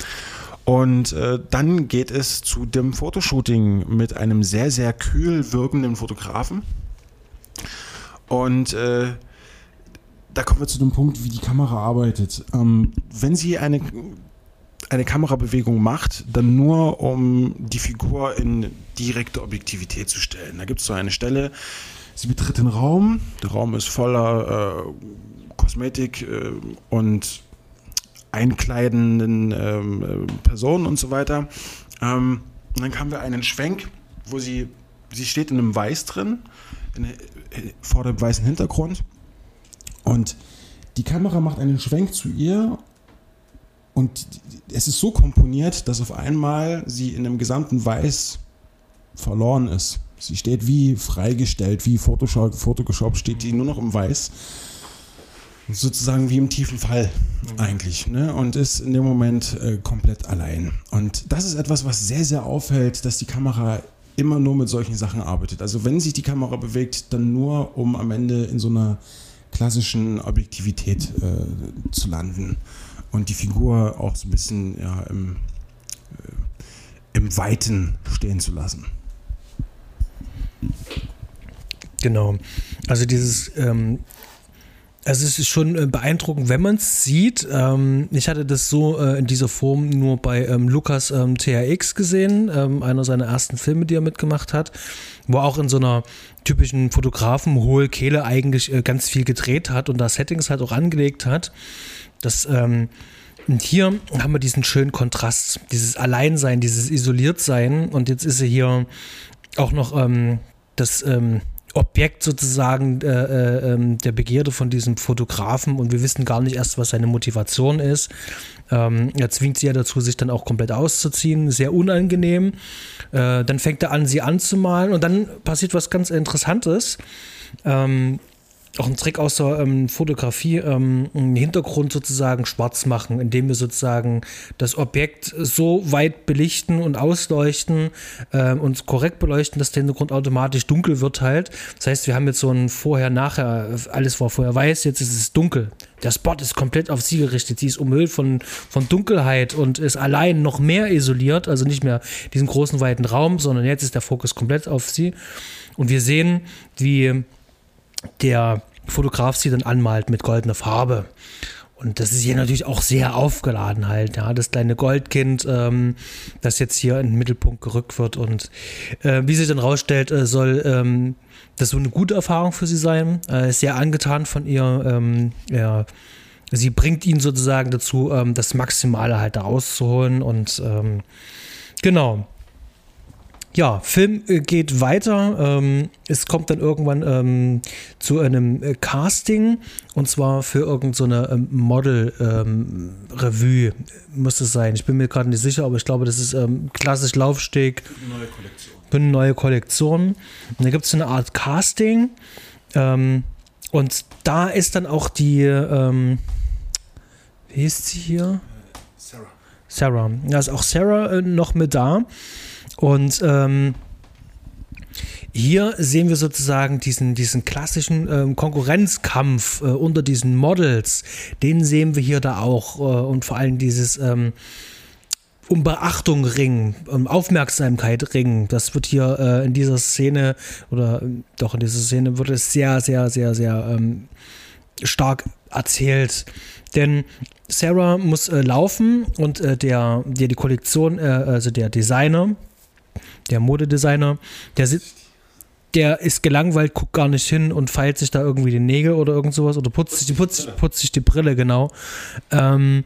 Und äh, dann geht es zu dem Fotoshooting mit einem sehr, sehr kühl wirkenden Fotografen. Und äh, da kommen wir zu dem Punkt, wie die Kamera arbeitet. Ähm, wenn sie eine eine Kamerabewegung macht, dann nur um die Figur in direkte Objektivität zu stellen. Da gibt es so eine Stelle, sie betritt den Raum, der Raum ist voller äh, Kosmetik äh, und einkleidenden äh, Personen und so weiter. Ähm, und dann haben wir einen Schwenk, wo sie, sie steht in einem Weiß drin, in, vor dem weißen Hintergrund und die Kamera macht einen Schwenk zu ihr und es ist so komponiert, dass auf einmal sie in dem gesamten Weiß verloren ist. Sie steht wie freigestellt, wie Photoshop, Photoshop steht die nur noch im Weiß. Sozusagen wie im tiefen Fall mhm. eigentlich. Ne? Und ist in dem Moment äh, komplett allein. Und das ist etwas, was sehr, sehr auffällt, dass die Kamera immer nur mit solchen Sachen arbeitet. Also wenn sich die Kamera bewegt, dann nur, um am Ende in so einer klassischen Objektivität äh, zu landen und die Figur auch so ein bisschen ja, im, äh, im Weiten stehen zu lassen. Genau. Also dieses, ähm, also es ist schon äh, beeindruckend, wenn man es sieht. Ähm, ich hatte das so äh, in dieser Form nur bei ähm, Lukas ähm, THX gesehen, einer seiner ersten Filme, die er mitgemacht hat, wo auch in so einer typischen Fotografen hohe Kehle eigentlich äh, ganz viel gedreht hat und da Settings halt auch angelegt hat. Das, ähm, und hier haben wir diesen schönen Kontrast, dieses Alleinsein, dieses Isoliertsein. Und jetzt ist er hier auch noch ähm, das ähm, Objekt sozusagen äh, äh, ähm, der Begierde von diesem Fotografen und wir wissen gar nicht erst, was seine Motivation ist. Ähm, er zwingt sie ja dazu, sich dann auch komplett auszuziehen, sehr unangenehm. Äh, dann fängt er an, sie anzumalen und dann passiert was ganz Interessantes. Ähm, auch einen Trick aus der ähm, Fotografie, ähm, einen Hintergrund sozusagen schwarz machen, indem wir sozusagen das Objekt so weit belichten und ausleuchten ähm, und korrekt beleuchten, dass der Hintergrund automatisch dunkel wird halt. Das heißt, wir haben jetzt so ein Vorher-Nachher, alles war vorher weiß, jetzt ist es dunkel. Der Spot ist komplett auf sie gerichtet. Sie ist umhüllt von, von Dunkelheit und ist allein noch mehr isoliert, also nicht mehr diesen großen weiten Raum, sondern jetzt ist der Fokus komplett auf sie. Und wir sehen, wie der Fotograf sie dann anmalt mit goldener Farbe. Und das ist hier natürlich auch sehr aufgeladen halt, ja, das kleine Goldkind, ähm, das jetzt hier in den Mittelpunkt gerückt wird und äh, wie sich dann rausstellt, äh, soll ähm, das so eine gute Erfahrung für sie sein, äh, ist sehr angetan von ihr, ähm, ja, sie bringt ihn sozusagen dazu, ähm, das Maximale halt da rauszuholen und ähm, genau, ja, Film äh, geht weiter. Ähm, es kommt dann irgendwann ähm, zu einem äh, Casting und zwar für irgendeine so ähm, Model-Revue ähm, muss es sein. Ich bin mir gerade nicht sicher, aber ich glaube, das ist ähm, klassisch Laufsteg. Neue Kollektion. Für eine neue Kollektion. Und da gibt es eine Art Casting. Und da ist dann auch die, wie ist sie hier? Sarah. Sarah. Da ist auch Sarah äh, noch mit da. Und ähm, hier sehen wir sozusagen diesen, diesen klassischen ähm, Konkurrenzkampf äh, unter diesen Models. Den sehen wir hier da auch. Äh, und vor allem dieses ähm, um Beachtung ringen, um Aufmerksamkeit ringen. Das wird hier äh, in dieser Szene oder äh, doch in dieser Szene wird es sehr, sehr, sehr, sehr ähm, stark erzählt. Denn Sarah muss äh, laufen und äh, der, der die Kollektion, äh, also der Designer, der Modedesigner, der der ist gelangweilt, guckt gar nicht hin und feilt sich da irgendwie die Nägel oder irgend sowas oder putzt sich, putzt, putzt sich die Brille, genau. Ähm,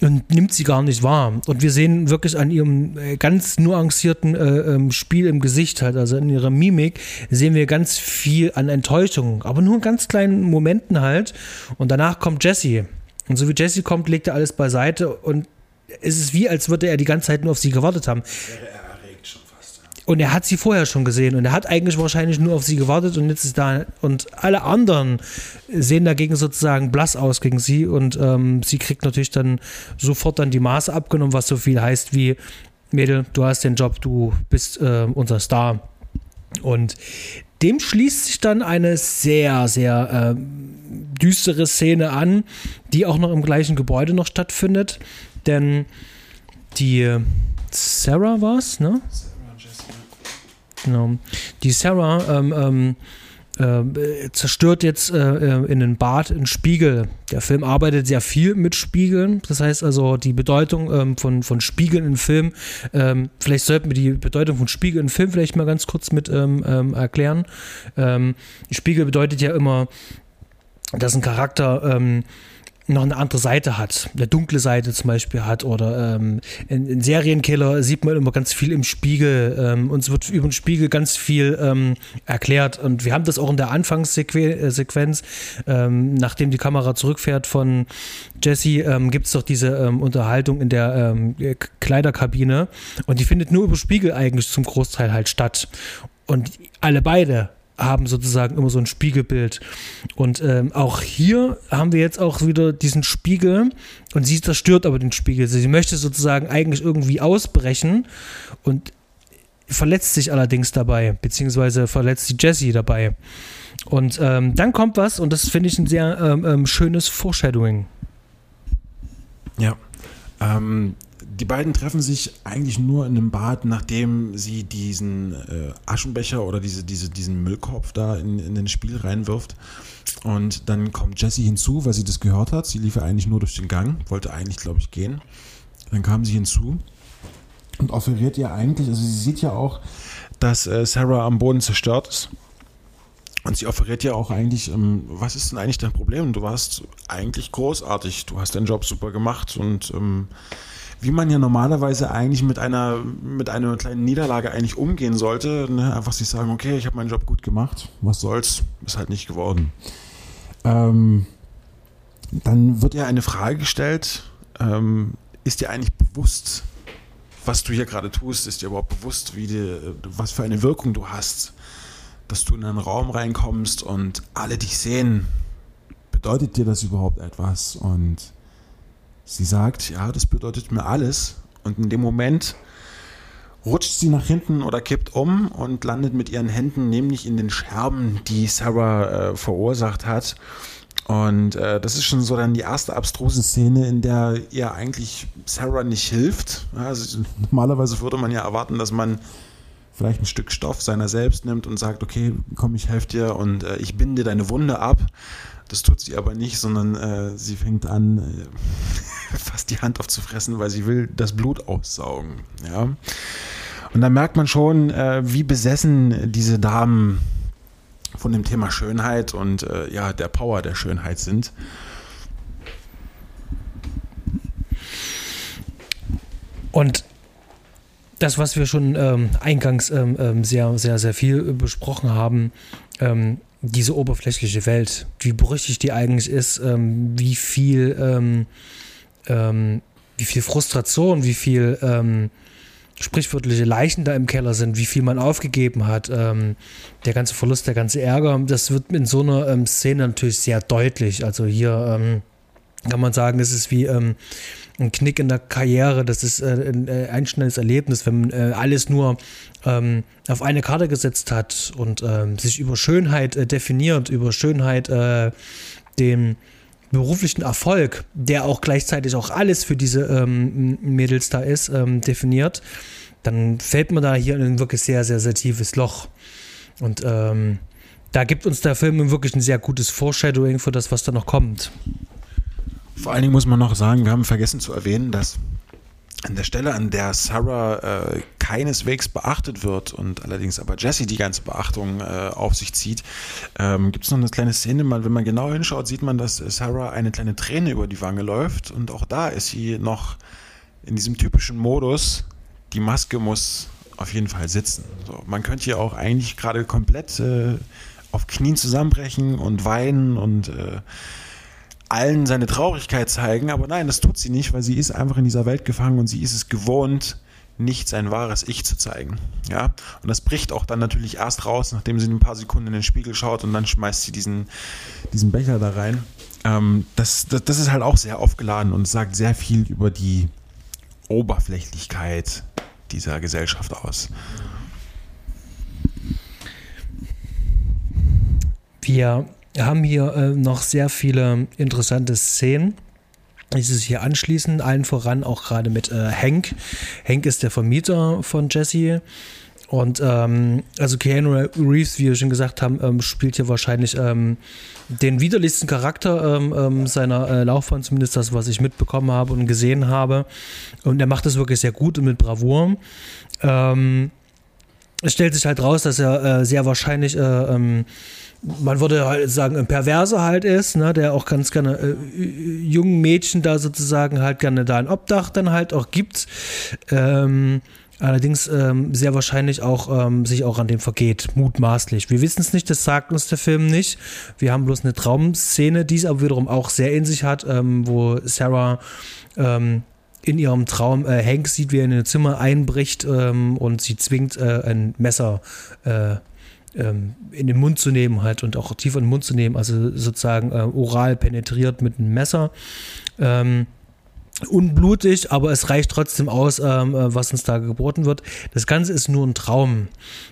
und nimmt sie gar nicht wahr. Und wir sehen wirklich an ihrem äh, ganz nuancierten äh, ähm, Spiel im Gesicht halt, also in ihrer Mimik, sehen wir ganz viel an Enttäuschung, aber nur in ganz kleinen Momenten halt. Und danach kommt Jesse. Und so wie Jesse kommt, legt er alles beiseite und es ist wie, als würde er die ganze Zeit nur auf sie gewartet haben. Und er hat sie vorher schon gesehen und er hat eigentlich wahrscheinlich nur auf sie gewartet und jetzt ist da und alle anderen sehen dagegen sozusagen blass aus gegen sie und ähm, sie kriegt natürlich dann sofort dann die Maße abgenommen, was so viel heißt wie Mädel, du hast den Job, du bist äh, unser Star. Und dem schließt sich dann eine sehr, sehr äh, düstere Szene an, die auch noch im gleichen Gebäude noch stattfindet. Denn die Sarah war es, ne? Genau. Die Sarah ähm, ähm, äh, zerstört jetzt äh, in den Bad einen Spiegel. Der Film arbeitet sehr viel mit Spiegeln. Das heißt also, die Bedeutung ähm, von, von Spiegeln im Film, ähm, vielleicht sollten wir die Bedeutung von Spiegeln im Film vielleicht mal ganz kurz mit ähm, ähm erklären. Ähm, Spiegel bedeutet ja immer, dass ein Charakter ähm, noch eine andere Seite hat, eine dunkle Seite zum Beispiel hat oder ähm, in, in, Serienkiller sieht man immer ganz viel im Spiegel. Ähm, uns wird über den Spiegel ganz viel ähm, erklärt und wir haben das auch in der Anfangssequenz, äh, ähm, nachdem die Kamera zurückfährt von Jesse, ähm, gibt es doch diese ähm, Unterhaltung in der ähm, Kleiderkabine und die findet nur über Spiegel eigentlich zum Großteil halt statt. Und alle beide haben sozusagen immer so ein Spiegelbild. Und ähm, auch hier haben wir jetzt auch wieder diesen Spiegel und sie zerstört aber den Spiegel. Sie möchte sozusagen eigentlich irgendwie ausbrechen und verletzt sich allerdings dabei, beziehungsweise verletzt die Jessie dabei. Und ähm, dann kommt was und das finde ich ein sehr ähm, ähm schönes Foreshadowing. Ja. Ähm, die beiden treffen sich eigentlich nur in einem Bad, nachdem sie diesen äh, Aschenbecher oder diese, diese, diesen Müllkorb da in, in den Spiel reinwirft. Und dann kommt Jessie hinzu, weil sie das gehört hat. Sie lief ja eigentlich nur durch den Gang, wollte eigentlich, glaube ich, gehen. Dann kam sie hinzu und offeriert ihr eigentlich, also sie sieht ja auch, dass äh, Sarah am Boden zerstört ist. Und sie offeriert ja auch eigentlich, ähm, was ist denn eigentlich dein Problem? Du warst eigentlich großartig, du hast deinen Job super gemacht und ähm, wie man ja normalerweise eigentlich mit einer, mit einer kleinen Niederlage eigentlich umgehen sollte. Ne? Einfach sich sagen, okay, ich habe meinen Job gut gemacht, was soll's, ist halt nicht geworden. Ähm, dann wird ja eine Frage gestellt, ähm, ist dir eigentlich bewusst, was du hier gerade tust, ist dir überhaupt bewusst, wie die, was für eine Wirkung du hast? dass du in einen Raum reinkommst und alle dich sehen. Bedeutet dir das überhaupt etwas? Und sie sagt, ja, das bedeutet mir alles. Und in dem Moment rutscht sie nach hinten oder kippt um und landet mit ihren Händen nämlich in den Scherben, die Sarah äh, verursacht hat. Und äh, das ist schon so dann die erste abstruse Szene, in der ihr eigentlich Sarah nicht hilft. Also, normalerweise würde man ja erwarten, dass man vielleicht ein Stück Stoff seiner selbst nimmt und sagt, okay, komm, ich helfe dir und äh, ich binde deine Wunde ab. Das tut sie aber nicht, sondern äh, sie fängt an, äh, [LAUGHS] fast die Hand aufzufressen, weil sie will das Blut aussaugen. Ja. Und da merkt man schon, äh, wie besessen diese Damen von dem Thema Schönheit und äh, ja, der Power der Schönheit sind. Und das, was wir schon ähm, eingangs ähm, ähm sehr, sehr, sehr viel besprochen haben, ähm, diese oberflächliche Welt, wie brüchig die eigentlich ist, ähm, wie viel, ähm, wie viel Frustration, wie viel sprichwörtliche Leichen da im Keller sind, wie viel man aufgegeben hat, ähm, der ganze Verlust, der ganze Ärger, das wird in so einer ähm, Szene natürlich sehr deutlich. Also hier ähm, kann man sagen, das ist wie ähm, ein Knick in der Karriere, das ist äh, ein äh, einschneidendes Erlebnis, wenn man äh, alles nur ähm, auf eine Karte gesetzt hat und ähm, sich über Schönheit äh, definiert, über Schönheit äh, den beruflichen Erfolg, der auch gleichzeitig auch alles für diese ähm, Mädels da ist, ähm, definiert, dann fällt man da hier in ein wirklich sehr, sehr, sehr tiefes Loch. Und ähm, da gibt uns der Film wirklich ein sehr gutes Foreshadowing für das, was da noch kommt. Vor allen Dingen muss man noch sagen, wir haben vergessen zu erwähnen, dass an der Stelle, an der Sarah äh, keineswegs beachtet wird und allerdings aber Jesse die ganze Beachtung äh, auf sich zieht, ähm, gibt es noch eine kleine Szene, mal, wenn man genau hinschaut, sieht man, dass Sarah eine kleine Träne über die Wange läuft und auch da ist sie noch in diesem typischen Modus, die Maske muss auf jeden Fall sitzen. So, man könnte hier auch eigentlich gerade komplett äh, auf Knien zusammenbrechen und weinen und äh, allen seine Traurigkeit zeigen, aber nein, das tut sie nicht, weil sie ist einfach in dieser Welt gefangen und sie ist es gewohnt, nicht sein wahres Ich zu zeigen. Ja, und das bricht auch dann natürlich erst raus, nachdem sie ein paar Sekunden in den Spiegel schaut und dann schmeißt sie diesen, diesen Becher da rein. Ähm, das, das, das ist halt auch sehr aufgeladen und sagt sehr viel über die Oberflächlichkeit dieser Gesellschaft aus. Wir haben hier äh, noch sehr viele interessante Szenen die sich hier anschließen, allen voran auch gerade mit äh, Hank. Hank ist der Vermieter von Jesse. Und ähm, also Keanu Reeves, wie wir schon gesagt haben, ähm, spielt hier wahrscheinlich ähm, den widerlichsten Charakter ähm, ähm, seiner äh, Laufbahn, zumindest das, was ich mitbekommen habe und gesehen habe. Und er macht das wirklich sehr gut und mit Bravour. Ähm, es stellt sich halt raus, dass er äh, sehr wahrscheinlich äh, man würde halt sagen, ein Perverser halt ist, ne, der auch ganz gerne äh, jungen Mädchen da sozusagen halt gerne da ein Obdach dann halt auch gibt. Ähm, allerdings ähm, sehr wahrscheinlich auch ähm, sich auch an dem vergeht, mutmaßlich. Wir wissen es nicht, das sagt uns der Film nicht. Wir haben bloß eine Traumszene, die es aber wiederum auch sehr in sich hat, ähm, wo Sarah ähm, in ihrem Traum äh, Hank sieht, wie er in ein Zimmer einbricht ähm, und sie zwingt, äh, ein Messer äh, ähm, in den Mund zu nehmen halt und auch tief in den Mund zu nehmen, also sozusagen äh, oral penetriert mit einem Messer. Ähm, unblutig, aber es reicht trotzdem aus, ähm, äh, was uns da geboten wird. Das Ganze ist nur ein Traum.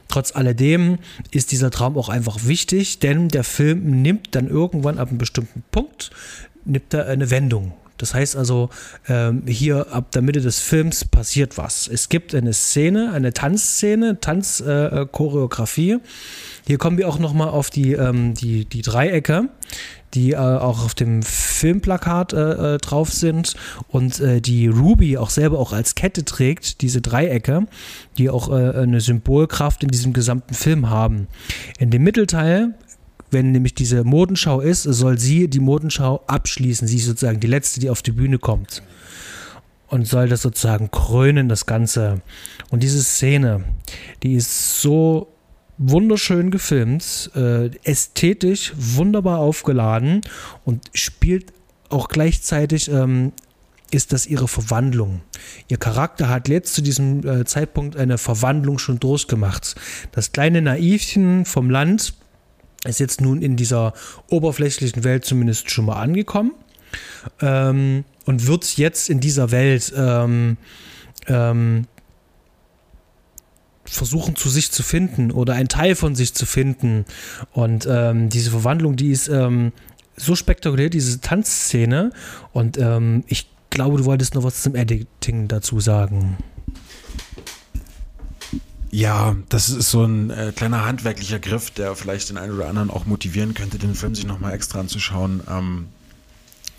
Trotz alledem ist dieser Traum auch einfach wichtig, denn der Film nimmt dann irgendwann ab einem bestimmten Punkt nimmt er eine Wendung. Das heißt also, ähm, hier ab der Mitte des Films passiert was. Es gibt eine Szene, eine Tanzszene, Tanzchoreografie. Äh, hier kommen wir auch nochmal auf die, ähm, die, die Dreiecke, die äh, auch auf dem Filmplakat äh, äh drauf sind und äh, die Ruby auch selber auch als Kette trägt, diese Dreiecke, die auch äh, eine Symbolkraft in diesem gesamten Film haben. In dem Mittelteil wenn nämlich diese Modenschau ist, soll sie die Modenschau abschließen. Sie ist sozusagen die letzte, die auf die Bühne kommt. Und soll das sozusagen krönen, das Ganze. Und diese Szene, die ist so wunderschön gefilmt, äh, ästhetisch wunderbar aufgeladen und spielt auch gleichzeitig ähm, ist das ihre Verwandlung. Ihr Charakter hat jetzt zu diesem äh, Zeitpunkt eine Verwandlung schon durchgemacht. Das kleine Naivchen vom Land ist jetzt nun in dieser oberflächlichen Welt zumindest schon mal angekommen ähm, und wird jetzt in dieser Welt ähm, ähm, versuchen zu sich zu finden oder ein Teil von sich zu finden. Und ähm, diese Verwandlung, die ist ähm, so spektakulär, diese Tanzszene. Und ähm, ich glaube, du wolltest noch was zum Editing dazu sagen. Ja, das ist so ein äh, kleiner handwerklicher Griff, der vielleicht den einen oder anderen auch motivieren könnte, den Film sich nochmal extra anzuschauen. Ähm,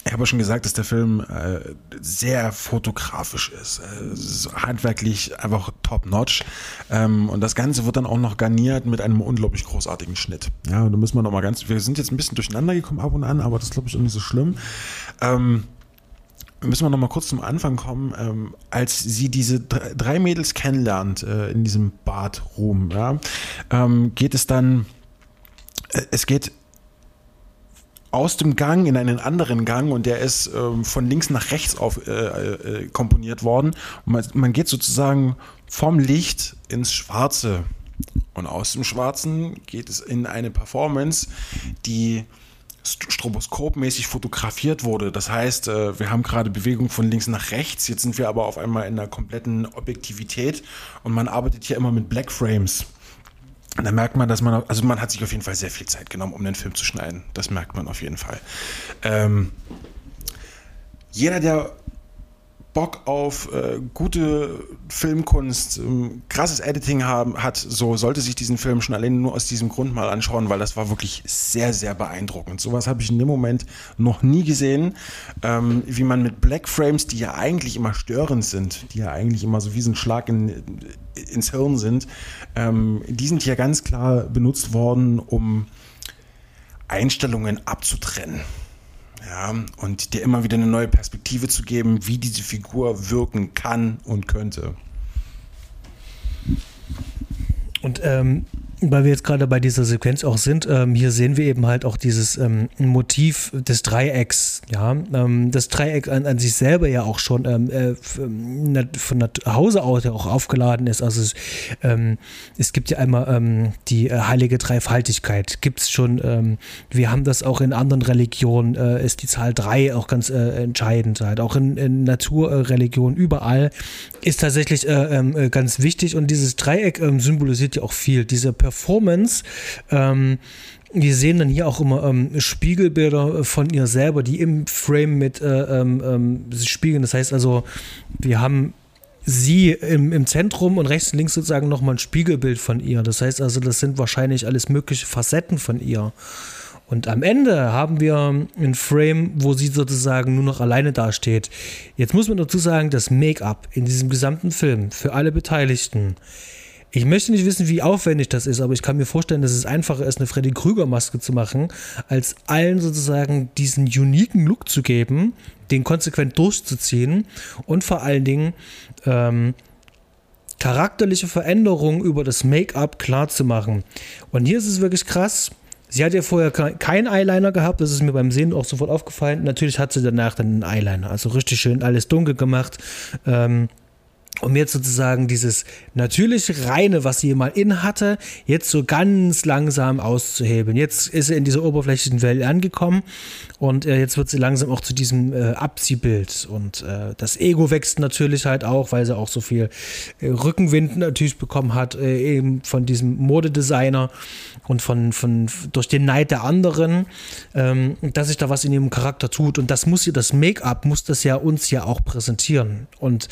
ich habe schon gesagt, dass der Film äh, sehr fotografisch ist, äh, handwerklich einfach top-notch. Ähm, und das Ganze wird dann auch noch garniert mit einem unglaublich großartigen Schnitt. Ja, da müssen wir noch mal ganz, wir sind jetzt ein bisschen durcheinander gekommen ab und an, aber das glaube ich auch nicht so schlimm. Ähm, müssen wir noch mal kurz zum Anfang kommen, ähm, als sie diese drei Mädels kennenlernt äh, in diesem Badroom, ja, ähm, geht es dann, äh, es geht aus dem Gang in einen anderen Gang und der ist ähm, von links nach rechts auf, äh, äh, komponiert worden. Man, man, geht sozusagen vom Licht ins Schwarze. Und aus dem Schwarzen geht es in eine Performance, die stroboskopmäßig fotografiert wurde. Das heißt, äh, wir haben gerade Bewegung von links nach rechts, jetzt sind wir aber auf einmal in einer kompletten Objektivität und man arbeitet hier immer mit Black Frames. Und da merkt man, dass man, also man hat sich auf jeden Fall sehr viel Zeit genommen, um den Film zu schneiden. Das merkt man auf jeden Fall. Ähm, jeder, der Bock auf äh, gute Filmkunst, ähm, krasses Editing haben, hat, so sollte sich diesen Film schon alleine nur aus diesem Grund mal anschauen, weil das war wirklich sehr, sehr beeindruckend. Sowas habe ich in dem Moment noch nie gesehen, ähm, wie man mit Black Frames, die ja eigentlich immer störend sind, die ja eigentlich immer so wie so ein Schlag in, ins Hirn sind, ähm, die sind hier ganz klar benutzt worden, um Einstellungen abzutrennen. Ja, und dir immer wieder eine neue Perspektive zu geben, wie diese Figur wirken kann und könnte. Und ähm, weil wir jetzt gerade bei dieser Sequenz auch sind, ähm, hier sehen wir eben halt auch dieses ähm, Motiv des Dreiecks. Ja, ähm, das Dreieck an, an, sich selber ja auch schon ähm, äh, ähm, von Hause aus ja auch aufgeladen ist. Also es, ähm, es gibt ja einmal die äh, heilige Dreifaltigkeit. Gibt es schon. wir haben das auch in anderen Religionen. Äh, ist die Zahl drei auch ganz äh, entscheidend. Halt. Auch in, in Naturreligionen überall ist tatsächlich äh, ganz wichtig. Und dieses Dreieck symbolisiert ja auch viel. Diese Performance. Ähm, wir sehen dann hier auch immer ähm, Spiegelbilder von ihr selber, die im Frame mit äh, ähm, ähm spiegeln. Das heißt also, wir haben sie im, im Zentrum und rechts und links sozusagen nochmal ein Spiegelbild von ihr. Das heißt also, das sind wahrscheinlich alles mögliche Facetten von ihr. Und am Ende haben wir ein Frame, wo sie sozusagen nur noch alleine dasteht. Jetzt muss man dazu sagen, das Make-up in diesem gesamten Film für alle Beteiligten ich möchte nicht wissen, wie aufwendig das ist, aber ich kann mir vorstellen, dass es einfacher ist, eine Freddy Krüger-Maske zu machen, als allen sozusagen diesen uniken Look zu geben, den konsequent durchzuziehen und vor allen Dingen ähm, charakterliche Veränderungen über das Make-up klar zu machen. Und hier ist es wirklich krass. Sie hat ja vorher keinen Eyeliner gehabt, das ist mir beim Sehen auch sofort aufgefallen. Natürlich hat sie danach dann einen Eyeliner, also richtig schön alles dunkel gemacht. Ähm, um jetzt sozusagen dieses natürliche Reine, was sie mal in hatte, jetzt so ganz langsam auszuhebeln. Jetzt ist sie in dieser oberflächlichen Welt angekommen und äh, jetzt wird sie langsam auch zu diesem äh, Abziehbild. Und äh, das Ego wächst natürlich halt auch, weil sie auch so viel äh, Rückenwind natürlich bekommen hat, äh, eben von diesem Modedesigner und von, von durch den Neid der anderen, ähm, dass sich da was in ihrem Charakter tut. Und das muss ihr, das Make-up muss das ja uns ja auch präsentieren. Und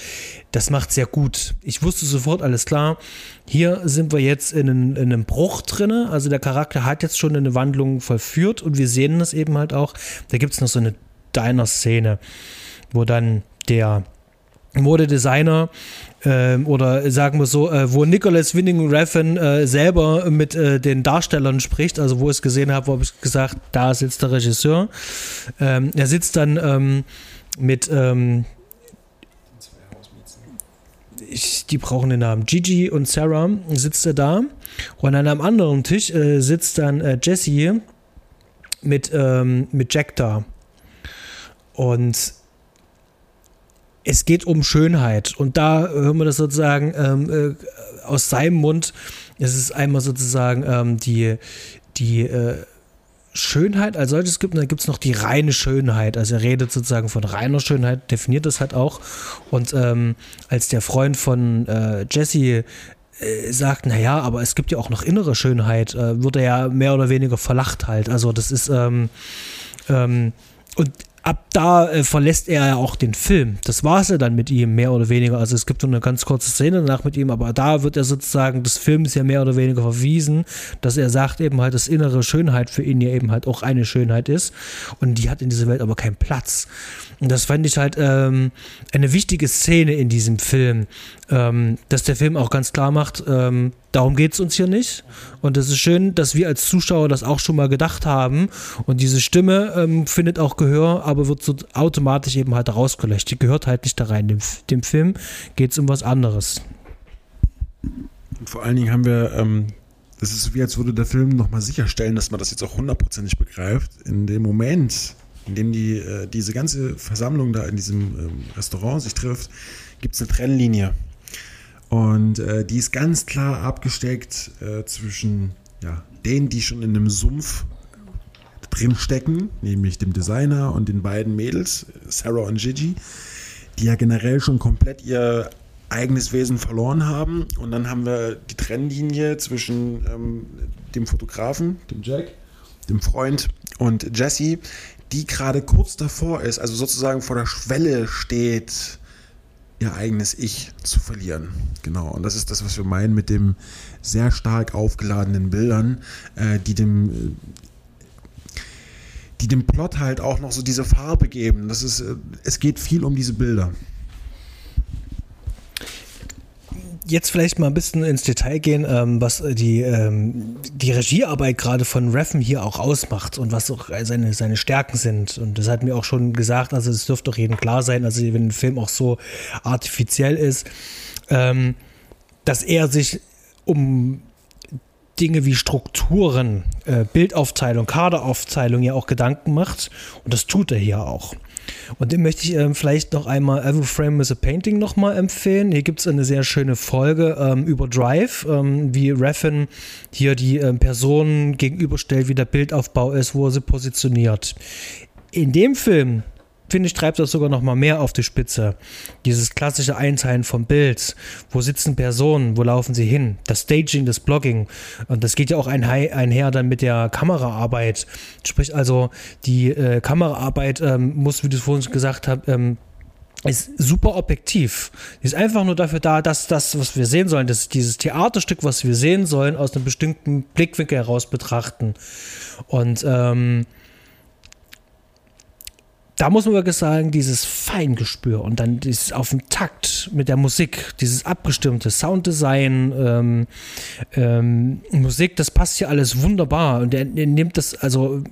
das macht sehr gut. Ich wusste sofort, alles klar, hier sind wir jetzt in, in einem Bruch drin. Also der Charakter hat jetzt schon eine Wandlung vollführt und wir sehen das eben halt auch. Da gibt es noch so eine Diner-Szene, wo dann der Modedesigner äh, oder sagen wir so, äh, wo Nicholas Winning Refn äh, selber mit äh, den Darstellern spricht, also wo ich es gesehen habe, habe ich gesagt, da sitzt der Regisseur. Ähm, er sitzt dann ähm, mit ähm, ich, die brauchen den Namen. Gigi und Sarah sitzt er da und an einem anderen Tisch äh, sitzt dann äh, Jesse mit, ähm, mit Jack da. Und es geht um Schönheit. Und da hören wir das sozusagen ähm, äh, aus seinem Mund. Es ist einmal sozusagen ähm, die, die äh, Schönheit als solches gibt, und dann gibt es noch die reine Schönheit. Also er redet sozusagen von reiner Schönheit, definiert das halt auch. Und ähm, als der Freund von äh, Jesse äh, sagt, naja, aber es gibt ja auch noch innere Schönheit, äh, wird er ja mehr oder weniger verlacht halt. Also das ist ähm, ähm, und ab da äh, verlässt er ja auch den Film. Das war es ja dann mit ihm, mehr oder weniger. Also es gibt so eine ganz kurze Szene danach mit ihm, aber da wird er sozusagen des Films ja mehr oder weniger verwiesen, dass er sagt eben halt, dass innere Schönheit für ihn ja eben halt auch eine Schönheit ist. Und die hat in dieser Welt aber keinen Platz. Und das fand ich halt ähm, eine wichtige Szene in diesem Film, ähm, dass der Film auch ganz klar macht, ähm, darum geht es uns hier nicht. Und es ist schön, dass wir als Zuschauer das auch schon mal gedacht haben. Und diese Stimme ähm, findet auch Gehör, aber wird so automatisch eben halt rausgelöscht. Die gehört halt nicht da rein. Dem, dem Film geht es um was anderes. Und vor allen Dingen haben wir, ähm, das ist wie als würde der Film nochmal sicherstellen, dass man das jetzt auch hundertprozentig begreift. In dem Moment, in dem die, äh, diese ganze Versammlung da in diesem ähm, Restaurant sich trifft, gibt es eine Trennlinie. Und äh, die ist ganz klar abgesteckt äh, zwischen ja, denen, die schon in einem Sumpf drin stecken, nämlich dem Designer und den beiden Mädels, Sarah und Gigi, die ja generell schon komplett ihr eigenes Wesen verloren haben. Und dann haben wir die Trennlinie zwischen ähm, dem Fotografen, dem Jack, dem Freund und Jesse, die gerade kurz davor ist, also sozusagen vor der Schwelle steht, ihr eigenes Ich zu verlieren. Genau, und das ist das, was wir meinen mit dem sehr stark aufgeladenen Bildern, äh, die dem die dem Plot halt auch noch so diese Farbe geben. Das ist, äh, es geht viel um diese Bilder. Jetzt vielleicht mal ein bisschen ins Detail gehen, ähm, was die, ähm, die Regiearbeit gerade von Reffen hier auch ausmacht und was auch seine, seine Stärken sind. Und das hat mir auch schon gesagt, also es dürfte doch jedem klar sein, also wenn ein Film auch so artifiziell ist, ähm, dass er sich um Dinge wie Strukturen, äh, Bildaufteilung, Kaderaufteilung ja auch Gedanken macht. Und das tut er hier auch. Und dem möchte ich ähm, vielleicht noch einmal Every Frame is a Painting nochmal empfehlen. Hier gibt es eine sehr schöne Folge ähm, über Drive, ähm, wie Raffin hier die ähm, Personen gegenüberstellt, wie der Bildaufbau ist, wo er sie positioniert. In dem Film finde ich, treibt das sogar noch mal mehr auf die Spitze. Dieses klassische Einteilen vom Bild. Wo sitzen Personen? Wo laufen sie hin? Das Staging, das Blogging. Und das geht ja auch einher dann mit der Kameraarbeit. Sprich also, die äh, Kameraarbeit ähm, muss, wie du es vorhin gesagt hast, ähm, ist super objektiv. Die ist einfach nur dafür da, dass das, was wir sehen sollen, dass dieses Theaterstück, was wir sehen sollen, aus einem bestimmten Blickwinkel heraus betrachten. Und ähm, da muss man wirklich sagen, dieses Feingespür und dann dieses auf dem Takt mit der Musik, dieses abgestimmte Sounddesign, ähm, ähm, Musik, das passt hier alles wunderbar und er, er nimmt das, also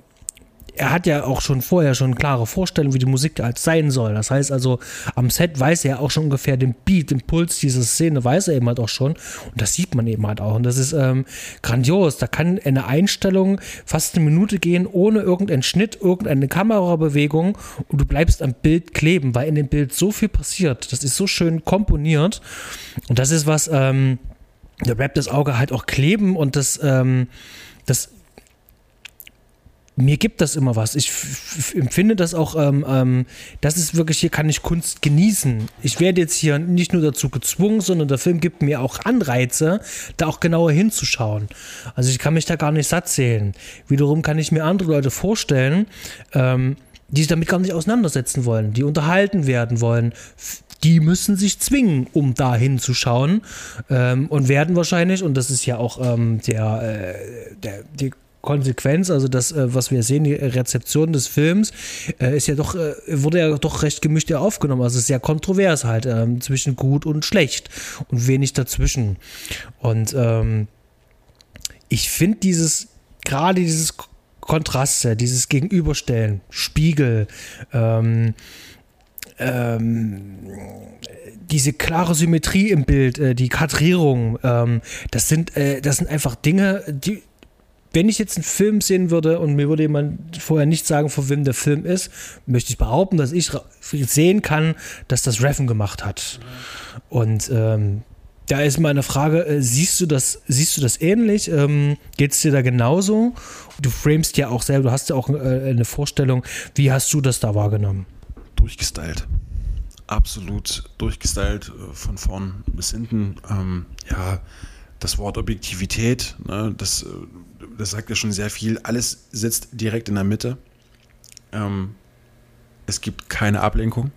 er hat ja auch schon vorher schon klare Vorstellungen, wie die Musik halt sein soll. Das heißt also, am Set weiß er auch schon ungefähr den Beat, den Puls dieser Szene, weiß er eben halt auch schon. Und das sieht man eben halt auch. Und das ist ähm, grandios. Da kann eine Einstellung fast eine Minute gehen, ohne irgendeinen Schnitt, irgendeine Kamerabewegung. Und du bleibst am Bild kleben, weil in dem Bild so viel passiert. Das ist so schön komponiert. Und das ist was, ähm, da bleibt das Auge halt auch kleben und das, ähm, das mir gibt das immer was. Ich empfinde das auch, ähm, ähm, das ist wirklich, hier kann ich Kunst genießen. Ich werde jetzt hier nicht nur dazu gezwungen, sondern der Film gibt mir auch Anreize, da auch genauer hinzuschauen. Also ich kann mich da gar nicht satt sehen. Wiederum kann ich mir andere Leute vorstellen, ähm, die sich damit gar nicht auseinandersetzen wollen, die unterhalten werden wollen. Die müssen sich zwingen, um da hinzuschauen ähm, und werden wahrscheinlich, und das ist ja auch ähm, der, äh, der, die Konsequenz, also das, äh, was wir sehen, die Rezeption des Films, äh, ist ja doch, äh, wurde ja doch recht gemischt aufgenommen. Also sehr kontrovers halt, ähm, zwischen gut und schlecht und wenig dazwischen. Und ähm, ich finde dieses, gerade dieses Kontraste, dieses Gegenüberstellen, Spiegel, ähm, ähm, diese klare Symmetrie im Bild, äh, die Kadrierung, ähm, das sind, äh, das sind einfach Dinge, die, wenn ich jetzt einen Film sehen würde und mir würde jemand vorher nicht sagen, von wem der Film ist, möchte ich behaupten, dass ich sehen kann, dass das Reffen gemacht hat. Und ähm, da ist meine Frage, äh, siehst du das, siehst du das ähnlich? Ähm, Geht es dir da genauso? Du framest ja auch selber, du hast ja auch äh, eine Vorstellung. Wie hast du das da wahrgenommen? Durchgestylt. Absolut durchgestylt, äh, von vorn bis hinten. Ähm, ja, das Wort Objektivität, ne, das, äh, das sagt ja schon sehr viel. Alles sitzt direkt in der Mitte. Ähm, es gibt keine Ablenkung,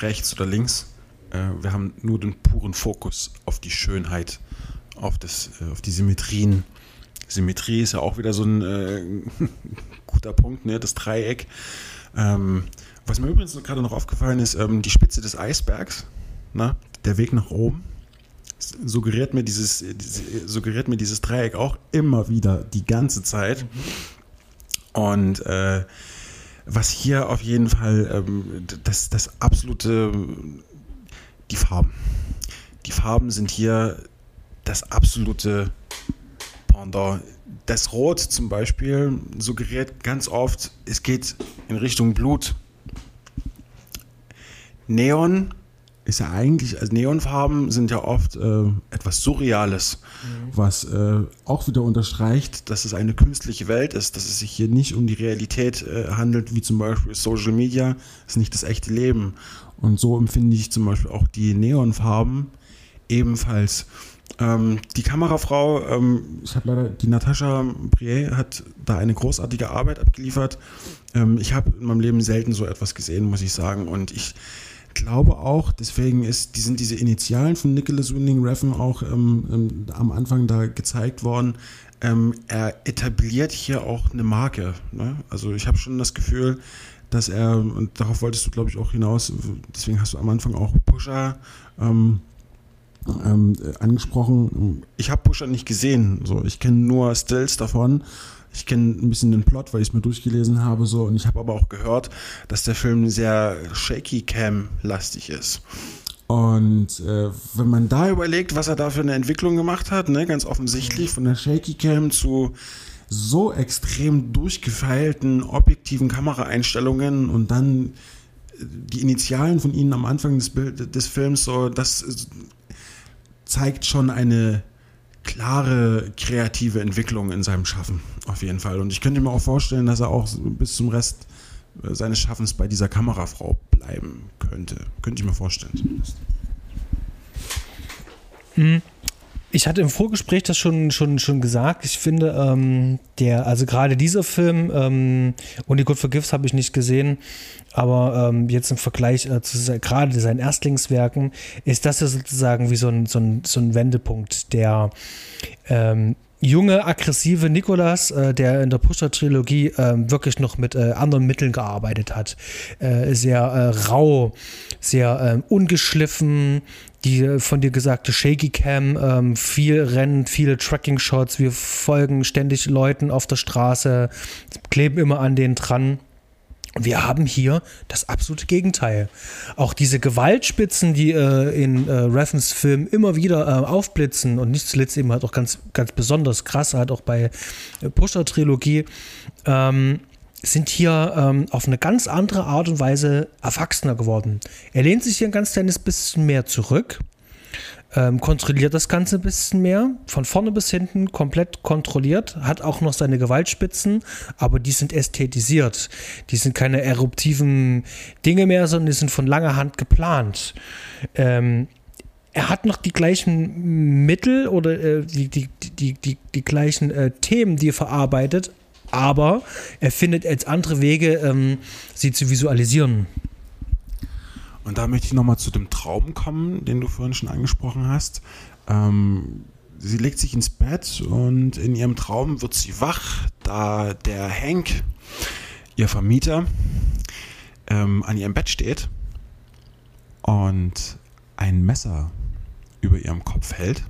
rechts oder links äh, wir haben nur den puren Fokus auf die Schönheit, auf, das, äh, auf die Symmetrien. Symmetrie ist ja auch wieder so ein äh, [LAUGHS] guter Punkt, ne? das Dreieck. Ähm, was mir übrigens gerade noch aufgefallen ist, ähm, die Spitze des Eisbergs, na, der Weg nach oben, suggeriert mir dieses, suggeriert mir dieses Dreieck auch immer wieder die ganze Zeit. Und äh, was hier auf jeden Fall ähm, das, das absolute die Farben. Die Farben sind hier das absolute Pendant. Das Rot zum Beispiel suggeriert ganz oft, es geht in Richtung Blut. Neon ist ja eigentlich, also Neonfarben sind ja oft äh, etwas Surreales, mhm. was äh, auch wieder unterstreicht, dass es eine künstliche Welt ist, dass es sich hier nicht um die Realität äh, handelt, wie zum Beispiel Social Media, ist nicht das echte Leben. Und so empfinde ich zum Beispiel auch die Neonfarben ebenfalls. Ähm, die Kamerafrau, ähm, ich habe leider, die Natascha Brier hat da eine großartige Arbeit abgeliefert. Ähm, ich habe in meinem Leben selten so etwas gesehen, muss ich sagen. Und ich glaube auch, deswegen ist, die sind diese Initialen von Nicholas Winding Refn auch ähm, ähm, am Anfang da gezeigt worden. Ähm, er etabliert hier auch eine Marke. Ne? Also ich habe schon das Gefühl, dass er, und darauf wolltest du, glaube ich, auch hinaus, deswegen hast du am Anfang auch Pusher ähm, ähm, angesprochen. Ich habe Pusher nicht gesehen, so ich kenne nur Stills davon. Ich kenne ein bisschen den Plot, weil ich es mir durchgelesen habe, so und ich habe aber auch gehört, dass der Film sehr shaky cam lastig ist. Und äh, wenn man da überlegt, was er da für eine Entwicklung gemacht hat, ne, ganz offensichtlich von der Shaky Cam zu so extrem durchgefeilten, objektiven Kameraeinstellungen und dann äh, die Initialen von ihnen am Anfang des, des Films, so, das zeigt schon eine klare kreative Entwicklung in seinem Schaffen, auf jeden Fall. Und ich könnte mir auch vorstellen, dass er auch bis zum Rest äh, seines Schaffens bei dieser Kamerafrau bleiben könnte. Könnte ich mir vorstellen zumindest. Mhm. Ich hatte im Vorgespräch das schon, schon, schon gesagt. Ich finde, ähm, der, also gerade dieser Film, ähm, Only Good for Gifts habe ich nicht gesehen, aber ähm, jetzt im Vergleich äh, zu gerade seinen Erstlingswerken ist das ja sozusagen wie so ein, so ein, so ein Wendepunkt, der ähm, junge, aggressive Nikolas, äh, der in der Pusher-Trilogie äh, wirklich noch mit äh, anderen Mitteln gearbeitet hat. Äh, sehr äh, rau, sehr ähm, ungeschliffen, die von dir gesagte Shaky Cam, ähm, viel Rennen, viele Tracking-Shots, wir folgen ständig Leuten auf der Straße, kleben immer an denen dran. Wir haben hier das absolute Gegenteil. Auch diese Gewaltspitzen, die äh, in äh, Reffens Film immer wieder äh, aufblitzen und nicht zuletzt eben halt auch ganz, ganz besonders krass, halt auch bei äh, Pusher-Trilogie, ähm, sind hier ähm, auf eine ganz andere Art und Weise erwachsener geworden. Er lehnt sich hier ein ganz kleines bisschen mehr zurück, ähm, kontrolliert das Ganze ein bisschen mehr, von vorne bis hinten komplett kontrolliert, hat auch noch seine Gewaltspitzen, aber die sind ästhetisiert. Die sind keine eruptiven Dinge mehr, sondern die sind von langer Hand geplant. Ähm, er hat noch die gleichen Mittel oder äh, die, die, die, die, die gleichen äh, Themen, die er verarbeitet, aber er findet jetzt andere Wege, ähm, sie zu visualisieren. Und da möchte ich nochmal zu dem Traum kommen, den du vorhin schon angesprochen hast. Ähm, sie legt sich ins Bett und in ihrem Traum wird sie wach, da der Hank, ihr Vermieter, ähm, an ihrem Bett steht und ein Messer über ihrem Kopf hält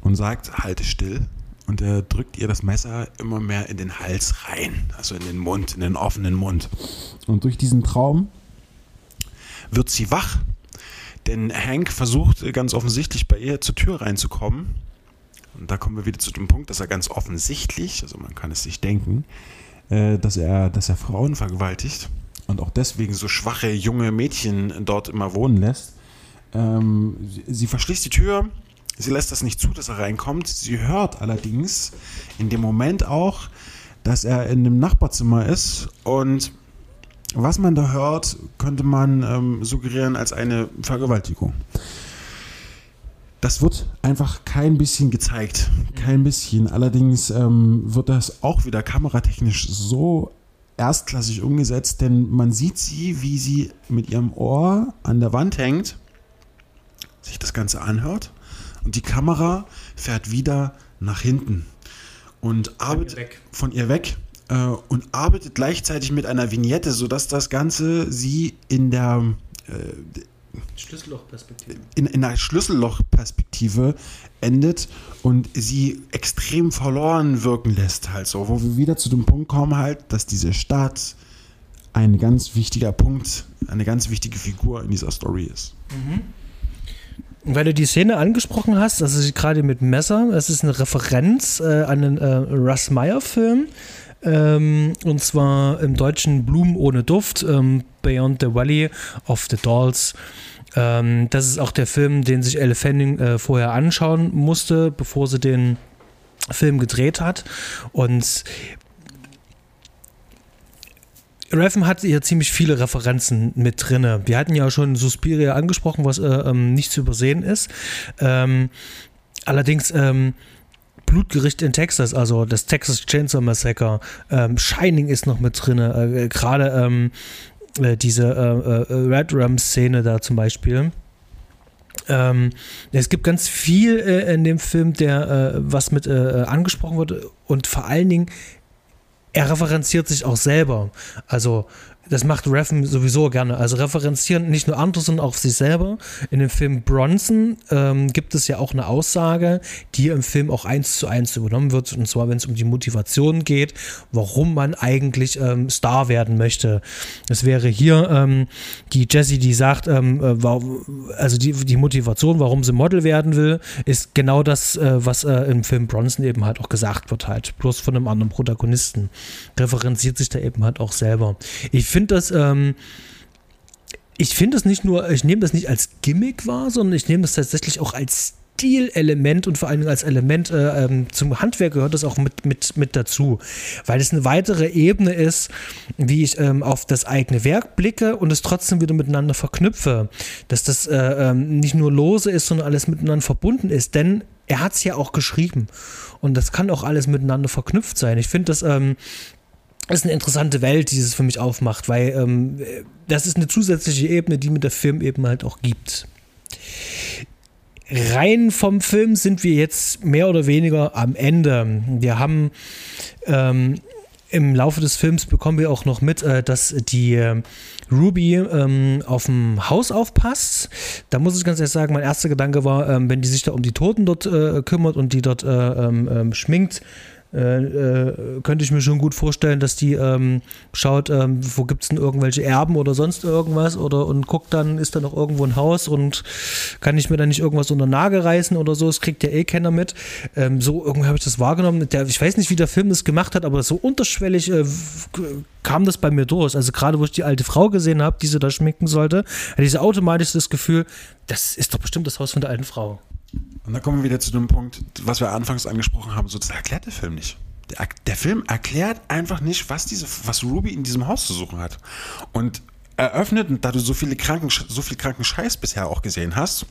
und sagt, halte still und er drückt ihr das Messer immer mehr in den Hals rein, also in den Mund, in den offenen Mund. Und durch diesen Traum wird sie wach, denn Hank versucht ganz offensichtlich bei ihr zur Tür reinzukommen, Und da kommen wir wieder zu dem Punkt, dass er ganz offensichtlich, also man kann es sich denken, äh, dass, er, dass er Frauen vergewaltigt und auch deswegen so schwache junge Mädchen dort immer wohnen lässt. Ähm, sie verschließt die Tür, sie lässt das nicht zu, dass er reinkommt. Sie hört allerdings in dem Moment auch, dass er in dem Nachbarzimmer ist und was man da hört, könnte man ähm, suggerieren als eine Vergewaltigung. Das wird einfach kein bisschen gezeigt. Kein bisschen. Allerdings ähm, wird das auch wieder kameratechnisch so erstklassig umgesetzt, denn man sieht sie, wie sie mit ihrem Ohr an der Wand hängt, sich das Ganze anhört und die Kamera fährt wieder nach hinten und arbeitet von ihr weg äh, und arbeitet gleichzeitig mit einer Vignette, sodass das Ganze sie in der äh, Schlüssellochperspektive. In, in einer Schlüssellochperspektive endet und sie extrem verloren wirken lässt, halt so, wo wir wieder zu dem Punkt kommen, halt, dass diese Stadt ein ganz wichtiger Punkt, eine ganz wichtige Figur in dieser Story ist. Mhm. Weil du die Szene angesprochen hast, ist gerade mit Messer, das ist eine Referenz äh, an einen äh, Russ Meyer-Film. Ähm, und zwar im deutschen Blumen ohne Duft, ähm, Beyond the Valley of the Dolls. Ähm, das ist auch der Film, den sich Elle Fanning äh, vorher anschauen musste, bevor sie den Film gedreht hat. Und Reffen hat hier ziemlich viele Referenzen mit drin. Wir hatten ja schon Suspiria angesprochen, was äh, ähm, nicht zu übersehen ist. Ähm, allerdings ähm, Blutgericht in Texas, also das Texas Chainsaw Massacre, ähm, Shining ist noch mit drin. Äh, Gerade ähm, äh, diese äh, äh, Red Rum-Szene da zum Beispiel. Ähm, es gibt ganz viel äh, in dem Film, der äh, was mit äh, angesprochen wird und vor allen Dingen er referenziert sich auch selber. Also das macht Reffen sowieso gerne. Also referenzieren nicht nur andere, sondern auch sich selber. In dem Film Bronson ähm, gibt es ja auch eine Aussage, die im Film auch eins zu eins übernommen wird. Und zwar, wenn es um die Motivation geht, warum man eigentlich ähm, Star werden möchte. Es wäre hier ähm, die Jessie, die sagt, ähm, äh, also die, die Motivation, warum sie Model werden will, ist genau das, äh, was äh, im Film Bronson eben halt auch gesagt wird, halt. Bloß von einem anderen Protagonisten. Referenziert sich da eben halt auch selber. Ich finde das, ähm, ich finde das nicht nur, ich nehme das nicht als Gimmick wahr, sondern ich nehme das tatsächlich auch als Stilelement und vor allem als Element äh, ähm, zum Handwerk gehört das auch mit, mit, mit dazu, weil es eine weitere Ebene ist, wie ich ähm, auf das eigene Werk blicke und es trotzdem wieder miteinander verknüpfe, dass das äh, ähm, nicht nur lose ist, sondern alles miteinander verbunden ist, denn er hat es ja auch geschrieben. Und das kann auch alles miteinander verknüpft sein. Ich finde das ähm, ist eine interessante Welt, die es für mich aufmacht, weil ähm, das ist eine zusätzliche Ebene, die mir der Film eben halt auch gibt. Rein vom Film sind wir jetzt mehr oder weniger am Ende. Wir haben ähm, im Laufe des Films bekommen wir auch noch mit, äh, dass die äh, Ruby ähm, auf dem Haus aufpasst. Da muss ich ganz ehrlich sagen, mein erster Gedanke war, ähm, wenn die sich da um die Toten dort äh, kümmert und die dort äh, ähm, ähm, schminkt, äh, äh, könnte ich mir schon gut vorstellen, dass die ähm, schaut, ähm, wo gibt es denn irgendwelche Erben oder sonst irgendwas oder und guckt dann, ist da noch irgendwo ein Haus und kann ich mir da nicht irgendwas unter Nagel reißen oder so, das kriegt ja eh keiner mit. Ähm, so irgendwie habe ich das wahrgenommen. Der, ich weiß nicht, wie der Film das gemacht hat, aber so unterschwellig äh, kam das bei mir durch. Also gerade wo ich die alte Frau gesehen habe, die sie da schminken sollte, hatte ich so automatisch das Gefühl, das ist doch bestimmt das Haus von der alten Frau. Und dann kommen wir wieder zu dem Punkt, was wir anfangs angesprochen haben, so das erklärt der Film nicht. Der, der, Film erklärt einfach nicht, was diese, was Ruby in diesem Haus zu suchen hat. Und eröffnet, da du so viele kranken, so viel kranken Scheiß bisher auch gesehen hast,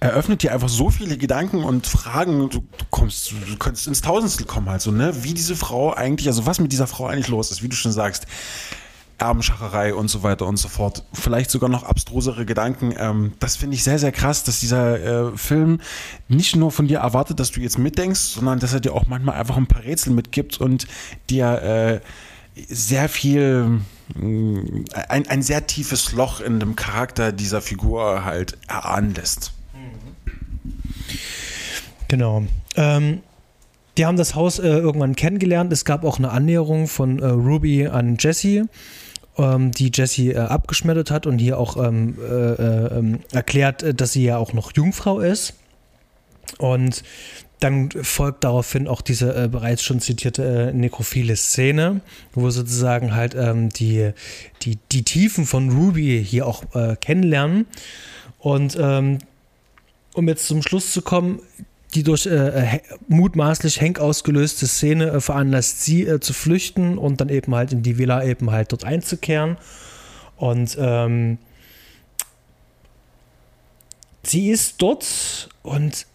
eröffnet dir einfach so viele Gedanken und Fragen, du, kommst, du könntest ins Tausendstel kommen, halt ne? Wie diese Frau eigentlich, also was mit dieser Frau eigentlich los ist, wie du schon sagst. Erbenschacherei und so weiter und so fort. Vielleicht sogar noch abstrusere Gedanken. Ähm, das finde ich sehr, sehr krass, dass dieser äh, Film nicht nur von dir erwartet, dass du jetzt mitdenkst, sondern dass er dir auch manchmal einfach ein paar Rätsel mitgibt und dir äh, sehr viel, äh, ein, ein sehr tiefes Loch in dem Charakter dieser Figur halt erahnen lässt. Genau. Ähm, die haben das Haus äh, irgendwann kennengelernt. Es gab auch eine Annäherung von äh, Ruby an Jesse ähm, die Jessie äh, abgeschmettert hat und hier auch ähm, äh, äh, ähm, erklärt, äh, dass sie ja auch noch Jungfrau ist. Und dann folgt daraufhin auch diese äh, bereits schon zitierte äh, nekrophile Szene, wo sozusagen halt ähm, die, die, die Tiefen von Ruby hier auch äh, kennenlernen. Und ähm, um jetzt zum Schluss zu kommen, die durch äh, mutmaßlich Henk ausgelöste Szene äh, veranlasst sie äh, zu flüchten und dann eben halt in die Villa eben halt dort einzukehren. Und ähm, sie ist dort und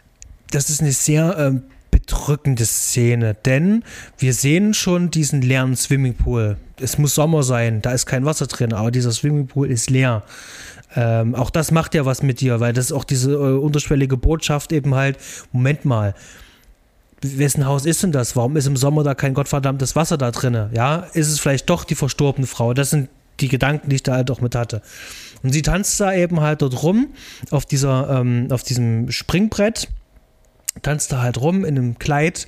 das ist eine sehr äh, bedrückende Szene, denn wir sehen schon diesen leeren Swimmingpool. Es muss Sommer sein, da ist kein Wasser drin, aber dieser Swimmingpool ist leer. Ähm, auch das macht ja was mit dir, weil das ist auch diese äh, unterschwellige Botschaft eben halt, Moment mal, wessen Haus ist denn das? Warum ist im Sommer da kein gottverdammtes Wasser da drin? Ja, ist es vielleicht doch die verstorbene Frau? Das sind die Gedanken, die ich da halt auch mit hatte. Und sie tanzt da eben halt dort rum auf dieser, ähm, auf diesem Springbrett tanzt da halt rum in einem Kleid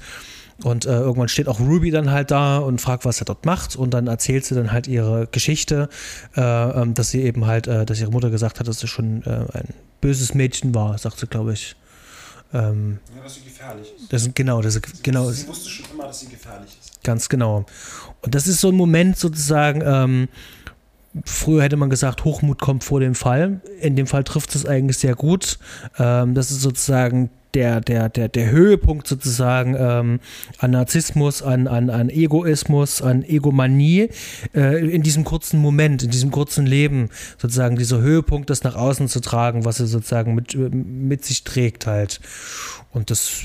und äh, irgendwann steht auch Ruby dann halt da und fragt, was er dort macht. Und dann erzählt sie dann halt ihre Geschichte, äh, ähm, dass sie eben halt, äh, dass ihre Mutter gesagt hat, dass sie schon äh, ein böses Mädchen war, sagt sie, glaube ich. Ähm, ja, dass sie gefährlich ist. Das, genau, das, sie, genau. Sie wusste schon immer, dass sie gefährlich ist. Ganz genau. Und das ist so ein Moment sozusagen, ähm, früher hätte man gesagt, Hochmut kommt vor dem Fall. In dem Fall trifft es eigentlich sehr gut. Ähm, das ist sozusagen der, der, der, der Höhepunkt sozusagen ähm, an Narzissmus, an, an, an Egoismus, an Egomanie äh, in diesem kurzen Moment, in diesem kurzen Leben, sozusagen dieser Höhepunkt, das nach außen zu tragen, was er sozusagen mit, mit sich trägt halt. Und das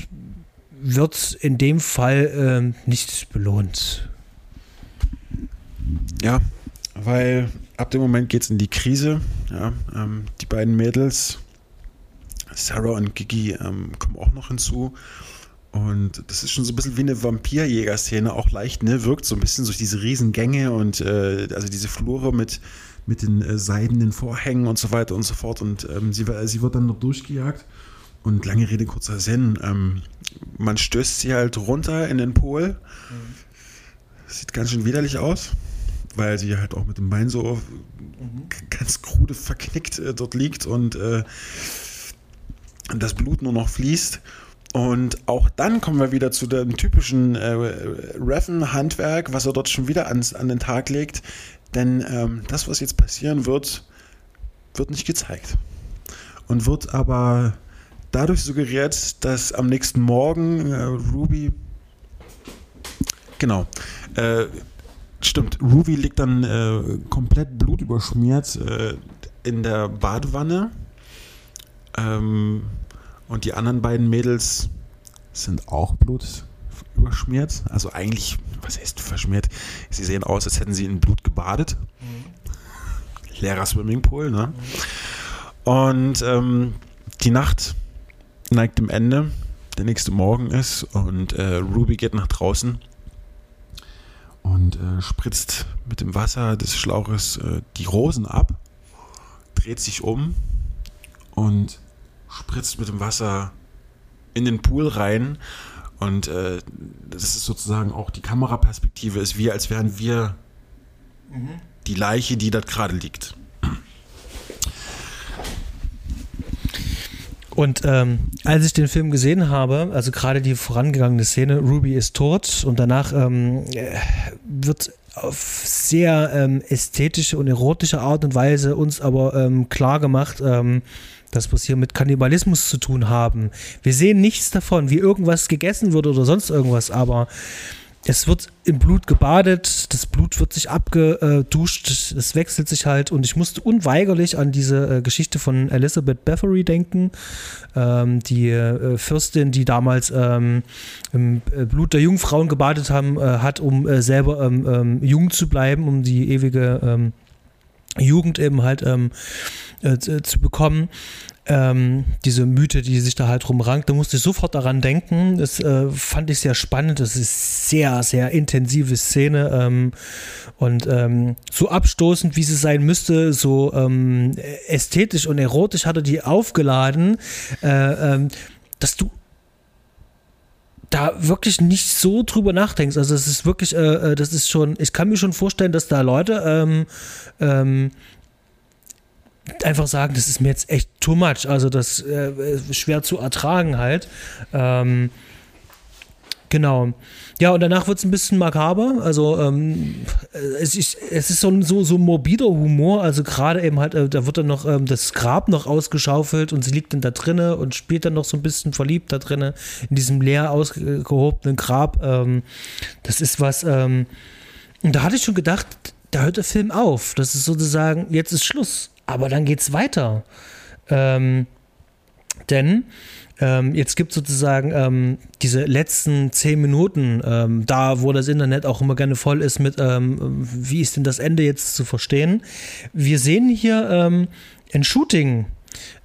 wird in dem Fall ähm, nicht belohnt. Ja, weil ab dem Moment geht es in die Krise. Ja, ähm, die beiden Mädels Sarah und Gigi ähm, kommen auch noch hinzu. Und das ist schon so ein bisschen wie eine Vampirjäger-Szene, auch leicht, ne? Wirkt so ein bisschen durch diese Riesengänge und äh, also diese Flure mit, mit den äh, seidenen Vorhängen und so weiter und so fort. Und ähm, sie, sie wird dann noch durchgejagt. Und lange Rede, kurzer Sinn. Ähm, man stößt sie halt runter in den Pool. Mhm. Sieht ganz schön widerlich aus, weil sie halt auch mit dem Bein so mhm. ganz krude verknickt äh, dort liegt und äh, das Blut nur noch fließt. Und auch dann kommen wir wieder zu dem typischen äh, Reffen-Handwerk, was er dort schon wieder ans, an den Tag legt. Denn ähm, das, was jetzt passieren wird, wird nicht gezeigt. Und wird aber dadurch suggeriert, dass am nächsten Morgen äh, Ruby. Genau. Äh, stimmt, Ruby liegt dann äh, komplett blutüberschmiert äh, in der Badewanne ähm, und die anderen beiden Mädels sind auch Blut überschmiert. Also eigentlich, was heißt verschmiert? Sie sehen aus, als hätten sie in Blut gebadet. Mhm. Leerer Swimmingpool, ne? Mhm. Und ähm, die Nacht neigt dem Ende. Der nächste Morgen ist und äh, Ruby geht nach draußen und äh, spritzt mit dem Wasser des Schlauches äh, die Rosen ab, dreht sich um und spritzt mit dem Wasser in den Pool rein. Und äh, das ist sozusagen auch die Kameraperspektive, ist wie als wären wir mhm. die Leiche, die dort gerade liegt. Und ähm, als ich den Film gesehen habe, also gerade die vorangegangene Szene, Ruby ist tot und danach ähm, wird auf sehr ähm, ästhetische und erotische Art und Weise uns aber ähm, klar gemacht, ähm, dass wir es hier mit Kannibalismus zu tun haben. Wir sehen nichts davon, wie irgendwas gegessen wird oder sonst irgendwas, aber es wird im Blut gebadet, das Blut wird sich abgeduscht, es wechselt sich halt und ich musste unweigerlich an diese äh, Geschichte von Elizabeth Bathory denken, ähm, die äh, Fürstin, die damals ähm, im äh, Blut der Jungfrauen gebadet haben, hat, um selber ähm, jung zu bleiben, um die ewige Jugend eben halt zu bekommen. Ähm, diese Mythe, die sich da halt rumrankt, da musste ich sofort daran denken. Das äh, fand ich sehr spannend. Das ist sehr, sehr intensive Szene ähm, und ähm, so abstoßend, wie sie sein müsste, so ähm, ästhetisch und erotisch hat er die aufgeladen, äh, ähm, dass du da wirklich nicht so drüber nachdenkst. Also es ist wirklich, äh, äh, das ist schon, ich kann mir schon vorstellen, dass da Leute ähm, ähm, einfach sagen, das ist mir jetzt echt too much. Also das äh, ist schwer zu ertragen halt. Ähm, genau. Ja, und danach wird es ein bisschen makaber. Also ähm, es, ist, es ist so ein so, so morbider Humor. Also gerade eben halt, äh, da wird dann noch ähm, das Grab noch ausgeschaufelt und sie liegt dann da drinne und spielt dann noch so ein bisschen verliebt da drinne in diesem leer ausgehobenen Grab. Ähm, das ist was, ähm, und da hatte ich schon gedacht, da hört der Film auf. Das ist sozusagen, jetzt ist Schluss. Aber dann geht es weiter. Ähm, denn ähm, jetzt gibt es sozusagen ähm, diese letzten zehn Minuten, ähm, da wo das Internet auch immer gerne voll ist mit, ähm, wie ist denn das Ende jetzt zu verstehen. Wir sehen hier ähm, ein Shooting,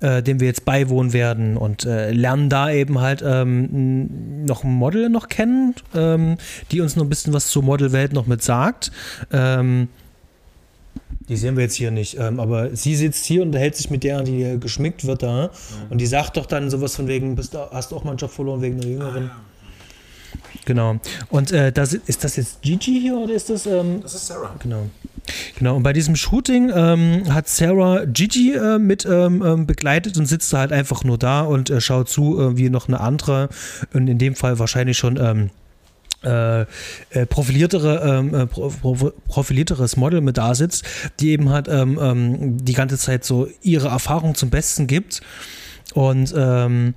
äh, dem wir jetzt beiwohnen werden und äh, lernen da eben halt ähm, noch ein Model noch kennen, die uns noch ein bisschen was zur Modelwelt noch mit sagt. Die sehen wir jetzt hier nicht. Ähm, aber sie sitzt hier und hält sich mit der, die geschminkt wird da. Mhm. Und die sagt doch dann sowas von wegen, bist du, hast du auch mal einen Job verloren wegen einer Jüngeren? Ah, Genau. Und äh, das, ist das jetzt Gigi hier oder ist das? Ähm, das ist Sarah. Genau. Genau, und bei diesem Shooting ähm, hat Sarah Gigi äh, mit ähm, ähm begleitet und sitzt da halt einfach nur da und äh, schaut zu, äh, wie noch eine andere, und in dem Fall wahrscheinlich schon ähm, äh, äh, profiliertere, ähm, äh, profilierteres Model mit da sitzt, die eben halt ähm, ähm, die ganze Zeit so ihre Erfahrung zum Besten gibt. Und ähm,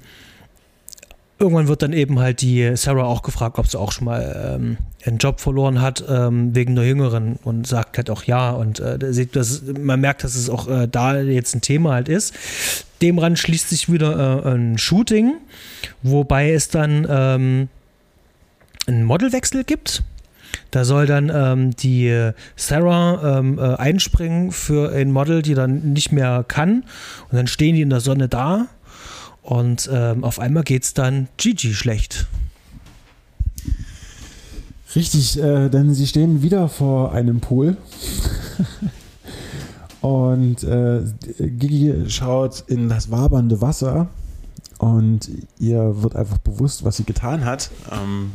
irgendwann wird dann eben halt die Sarah auch gefragt, ob sie auch schon mal ähm, einen Job verloren hat ähm, wegen der Jüngeren und sagt halt auch ja. Und äh, das, man merkt, dass es auch äh, da jetzt ein Thema halt ist. Dem ran schließt sich wieder äh, ein Shooting, wobei es dann einen Modelwechsel gibt. Da soll dann ähm, die Sarah ähm, äh, einspringen für ein Model, die dann nicht mehr kann. Und dann stehen die in der Sonne da. Und ähm, auf einmal geht es dann Gigi schlecht. Richtig, äh, denn sie stehen wieder vor einem Pool. [LAUGHS] und äh, Gigi schaut in das wabernde Wasser und ihr wird einfach bewusst, was sie getan hat. Ähm,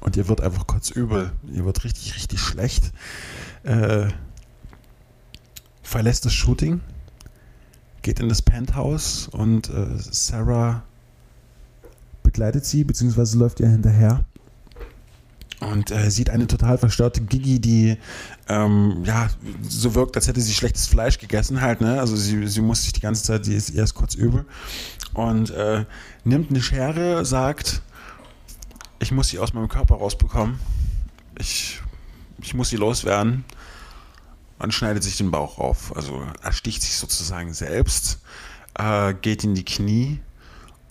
und ihr wird einfach kurz übel. Ihr wird richtig, richtig schlecht. Äh, verlässt das Shooting, geht in das Penthouse und äh, Sarah begleitet sie, beziehungsweise läuft ihr hinterher und äh, sieht eine total verstörte Gigi, die ähm, ja so wirkt, als hätte sie schlechtes Fleisch gegessen halt. Ne? Also sie, sie muss sich die ganze Zeit, die ist erst kurz übel und äh, nimmt eine Schere, sagt, ich muss sie aus meinem Körper rausbekommen. Ich, ich muss sie loswerden. Man schneidet sich den Bauch auf. Also ersticht sich sozusagen selbst, äh, geht in die Knie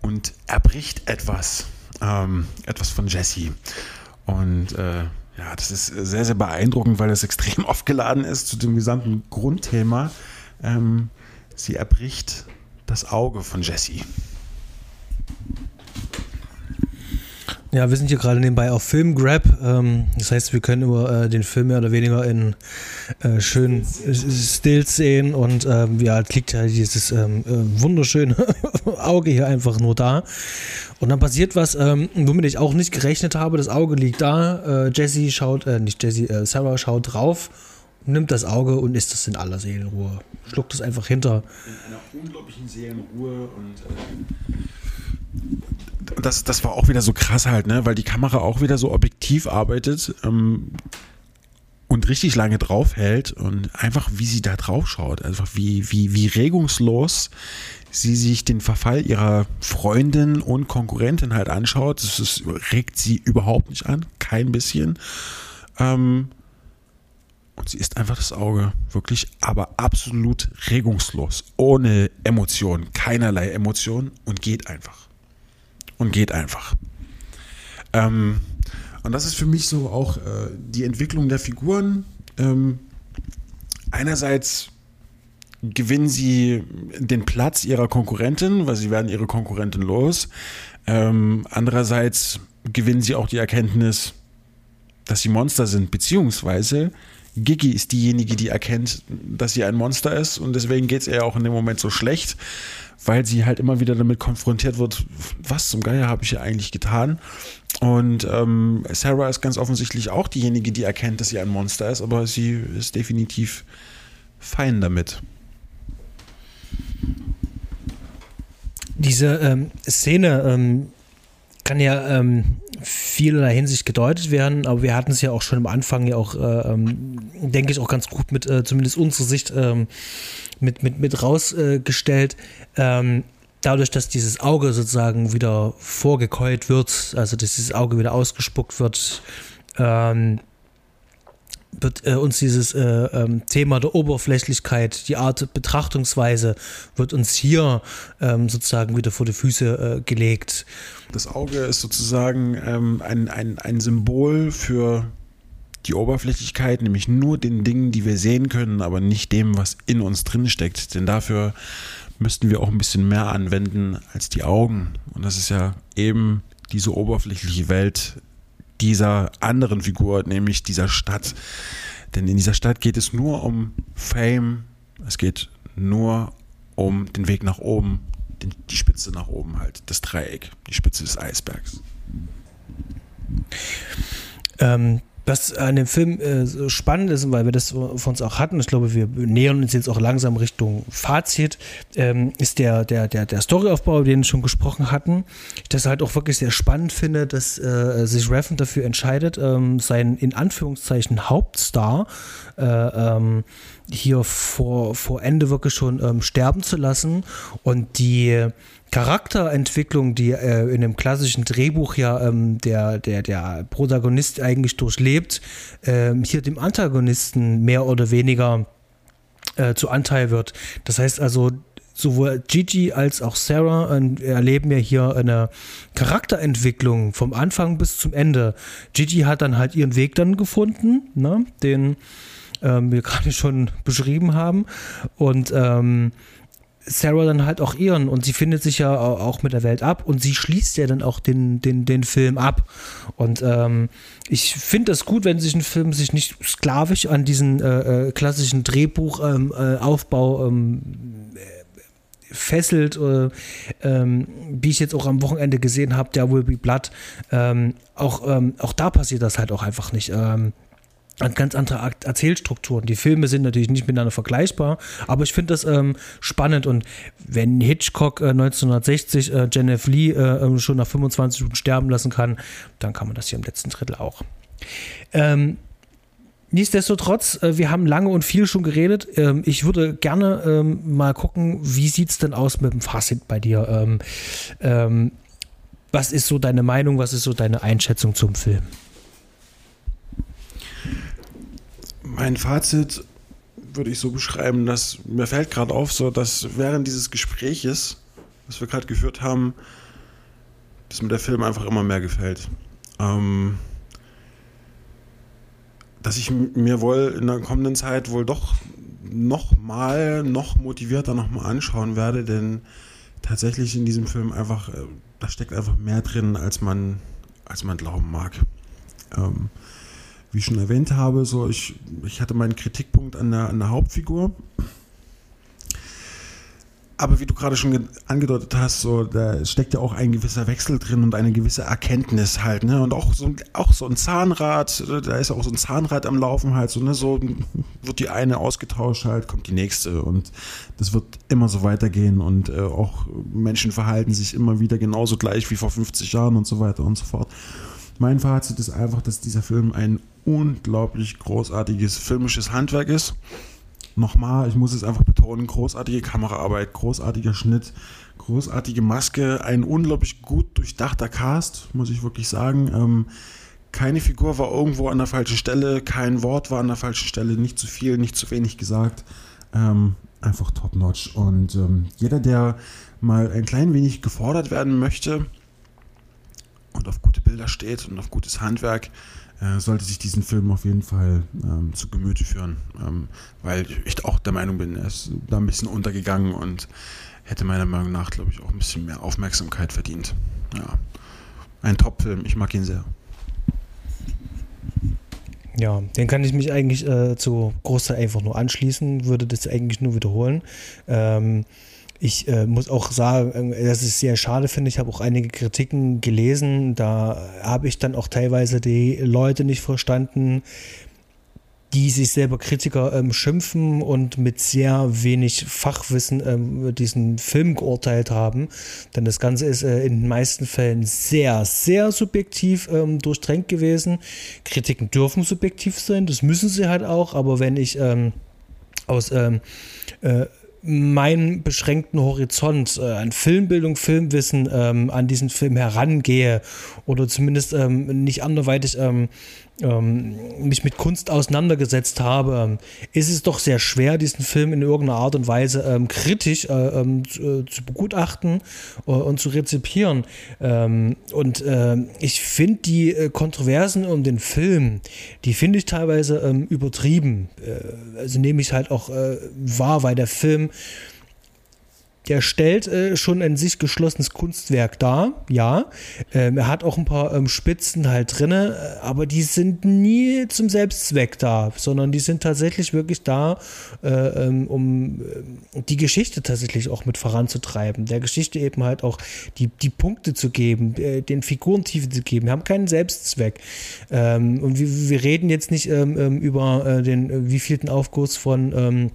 und erbricht etwas. Ähm, etwas von Jesse. Und äh, ja, das ist sehr, sehr beeindruckend, weil es [LAUGHS] extrem aufgeladen ist zu dem gesamten Grundthema. Ähm, sie erbricht das Auge von Jesse. Ja, wir sind hier gerade nebenbei auf Filmgrab. Ähm, das heißt, wir können über äh, den Film mehr oder weniger in äh, schönen Stills sehen und ähm, ja, liegt ja dieses ähm, äh, wunderschöne [LAUGHS] Auge hier einfach nur da. Und dann passiert was, ähm, womit ich auch nicht gerechnet habe. Das Auge liegt da. Äh, Jesse schaut, äh, nicht Jesse, äh, Sarah schaut drauf, nimmt das Auge und isst es in aller Seelenruhe. Schluckt es einfach hinter. In einer unglaublichen Seelenruhe und das, das war auch wieder so krass halt, ne? weil die Kamera auch wieder so objektiv arbeitet ähm, und richtig lange draufhält und einfach wie sie da drauf schaut, einfach wie, wie, wie regungslos sie sich den Verfall ihrer Freundin und Konkurrentin halt anschaut. Das ist, regt sie überhaupt nicht an, kein bisschen. Ähm, und sie ist einfach das Auge, wirklich, aber absolut regungslos, ohne Emotionen, keinerlei Emotionen und geht einfach und geht einfach. Ähm, und das ist für mich so auch äh, die Entwicklung der Figuren. Ähm, einerseits gewinnen sie den Platz ihrer Konkurrentin, weil sie werden ihre Konkurrentin los. Ähm, andererseits gewinnen sie auch die Erkenntnis, dass sie Monster sind, beziehungsweise Gigi ist diejenige, die erkennt, dass sie ein Monster ist und deswegen geht es ihr auch in dem Moment so schlecht, weil sie halt immer wieder damit konfrontiert wird, was zum Geier habe ich hier eigentlich getan. Und ähm, Sarah ist ganz offensichtlich auch diejenige, die erkennt, dass sie ein Monster ist, aber sie ist definitiv fein damit. diese ähm, Szene ähm, kann ja ähm, vielerlei Hinsicht gedeutet werden, aber wir hatten es ja auch schon am Anfang ja auch, äh, ähm, denke ich, auch ganz gut mit, äh, zumindest unsere Sicht, ähm, mit, mit, mit rausgestellt. Äh, dadurch, dass dieses Auge sozusagen wieder vorgekeult wird, also dass dieses Auge wieder ausgespuckt wird, ähm, wird äh, uns dieses äh, ähm, Thema der Oberflächlichkeit, die Art Betrachtungsweise, wird uns hier ähm, sozusagen wieder vor die Füße äh, gelegt. Das Auge ist sozusagen ähm, ein, ein, ein Symbol für die Oberflächlichkeit, nämlich nur den Dingen, die wir sehen können, aber nicht dem, was in uns drin steckt. Denn dafür müssten wir auch ein bisschen mehr anwenden als die Augen. Und das ist ja eben diese oberflächliche Welt, dieser anderen Figur, nämlich dieser Stadt. Denn in dieser Stadt geht es nur um Fame, es geht nur um den Weg nach oben, die Spitze nach oben halt, das Dreieck, die Spitze des Eisbergs. Ähm, was an dem Film äh, so spannend ist, weil wir das von uns auch hatten, ich glaube, wir nähern uns jetzt auch langsam Richtung Fazit, ähm, ist der, der, der, der Storyaufbau, über den wir schon gesprochen hatten. Ich das halt auch wirklich sehr spannend finde, dass äh, sich Reffen dafür entscheidet, ähm, seinen in Anführungszeichen Hauptstar äh, ähm, hier vor, vor Ende wirklich schon ähm, sterben zu lassen und die Charakterentwicklung, die äh, in dem klassischen Drehbuch ja ähm, der, der, der Protagonist eigentlich durchlebt, äh, hier dem Antagonisten mehr oder weniger äh, zu Anteil wird. Das heißt also, sowohl Gigi als auch Sarah äh, erleben ja hier eine Charakterentwicklung vom Anfang bis zum Ende. Gigi hat dann halt ihren Weg dann gefunden, ne, den ähm, wir [LAUGHS] gerade schon beschrieben haben. Und ähm, Sarah dann halt auch ihren und sie findet sich ja auch mit der Welt ab und sie schließt ja dann auch den, den, den Film ab. Und ähm, ich finde das gut, wenn sich ein Film sich nicht sklavisch an diesen äh, äh klassischen Drehbuchaufbau ähm, äh, ähm, fesselt, äh, ähm, wie ich jetzt auch am Wochenende gesehen habe, der Will Be Blood. Ähm, auch, ähm, auch da passiert das halt auch einfach nicht. An ganz andere Erzählstrukturen. Die Filme sind natürlich nicht miteinander vergleichbar, aber ich finde das ähm, spannend und wenn Hitchcock äh, 1960 äh, Jen F. Lee äh, ähm, schon nach 25 Minuten sterben lassen kann, dann kann man das hier im letzten Drittel auch. Ähm, Nichtsdestotrotz, äh, wir haben lange und viel schon geredet. Ähm, ich würde gerne ähm, mal gucken, wie sieht es denn aus mit dem Fazit bei dir? Was ist so deine Meinung, was ist so deine Einschätzung zum Film? Mein Fazit würde ich so beschreiben, dass mir fällt gerade auf, so dass während dieses Gespräches, was wir gerade geführt haben, dass mir der Film einfach immer mehr gefällt. Ähm, dass ich mir wohl in der kommenden Zeit wohl doch noch mal, noch motivierter noch mal anschauen werde, denn tatsächlich in diesem Film einfach, äh, da steckt einfach mehr drin, als man, als man glauben mag. Ähm, wie ich schon erwähnt habe, so ich, ich hatte meinen Kritikpunkt an der, an der Hauptfigur. Aber wie du gerade schon angedeutet hast, so, da steckt ja auch ein gewisser Wechsel drin und eine gewisse Erkenntnis halt, ne? Und auch so, auch so ein Zahnrad, da ist auch so ein Zahnrad am Laufen halt, so, ne? So wird die eine ausgetauscht halt, kommt die nächste und das wird immer so weitergehen und äh, auch Menschen verhalten sich immer wieder genauso gleich wie vor 50 Jahren und so weiter und so fort. Mein Fazit ist einfach, dass dieser Film ein unglaublich großartiges filmisches Handwerk ist. Nochmal, ich muss es einfach betonen, großartige Kameraarbeit, großartiger Schnitt, großartige Maske, ein unglaublich gut durchdachter Cast, muss ich wirklich sagen. Ähm, keine Figur war irgendwo an der falschen Stelle, kein Wort war an der falschen Stelle, nicht zu viel, nicht zu wenig gesagt. Ähm, einfach top-notch. Und ähm, jeder, der mal ein klein wenig gefordert werden möchte, und auf gute Bilder steht und auf gutes Handwerk, äh, sollte sich diesen Film auf jeden Fall ähm, zu Gemüte führen. Ähm, weil ich auch der Meinung bin, er ist da ein bisschen untergegangen und hätte meiner Meinung nach, glaube ich, auch ein bisschen mehr Aufmerksamkeit verdient. Ja. Ein Top-Film, ich mag ihn sehr. Ja, den kann ich mich eigentlich äh, zu Großteil einfach nur anschließen, würde das eigentlich nur wiederholen. Ähm, ich äh, muss auch sagen, äh, dass ich sehr schade finde. Ich habe auch einige Kritiken gelesen. Da habe ich dann auch teilweise die Leute nicht verstanden, die sich selber Kritiker ähm, schimpfen und mit sehr wenig Fachwissen ähm, diesen Film geurteilt haben. Denn das Ganze ist äh, in den meisten Fällen sehr, sehr subjektiv ähm, durchdrängt gewesen. Kritiken dürfen subjektiv sein, das müssen sie halt auch, aber wenn ich ähm, aus ähm, äh, meinen beschränkten Horizont äh, an Filmbildung, Filmwissen ähm, an diesen Film herangehe oder zumindest ähm, nicht anderweitig ähm, ähm, mich mit Kunst auseinandergesetzt habe, ist es doch sehr schwer, diesen Film in irgendeiner Art und Weise ähm, kritisch äh, ähm, zu, äh, zu, begutachten äh, und zu rezipieren. Ähm, und äh, ich finde die äh, Kontroversen um den Film, die finde ich teilweise ähm, übertrieben. Äh, also nehme ich halt auch wahr, weil der Film der stellt äh, schon ein sich geschlossenes Kunstwerk dar, ja. Ähm, er hat auch ein paar ähm, Spitzen halt drin, äh, aber die sind nie zum Selbstzweck da, sondern die sind tatsächlich wirklich da, äh, ähm, um äh, die Geschichte tatsächlich auch mit voranzutreiben, der Geschichte eben halt auch die, die Punkte zu geben, äh, den Figuren Tiefe zu geben. Wir haben keinen Selbstzweck. Ähm, und wir, wir, reden jetzt nicht ähm, ähm, über äh, den wievielten Aufguss von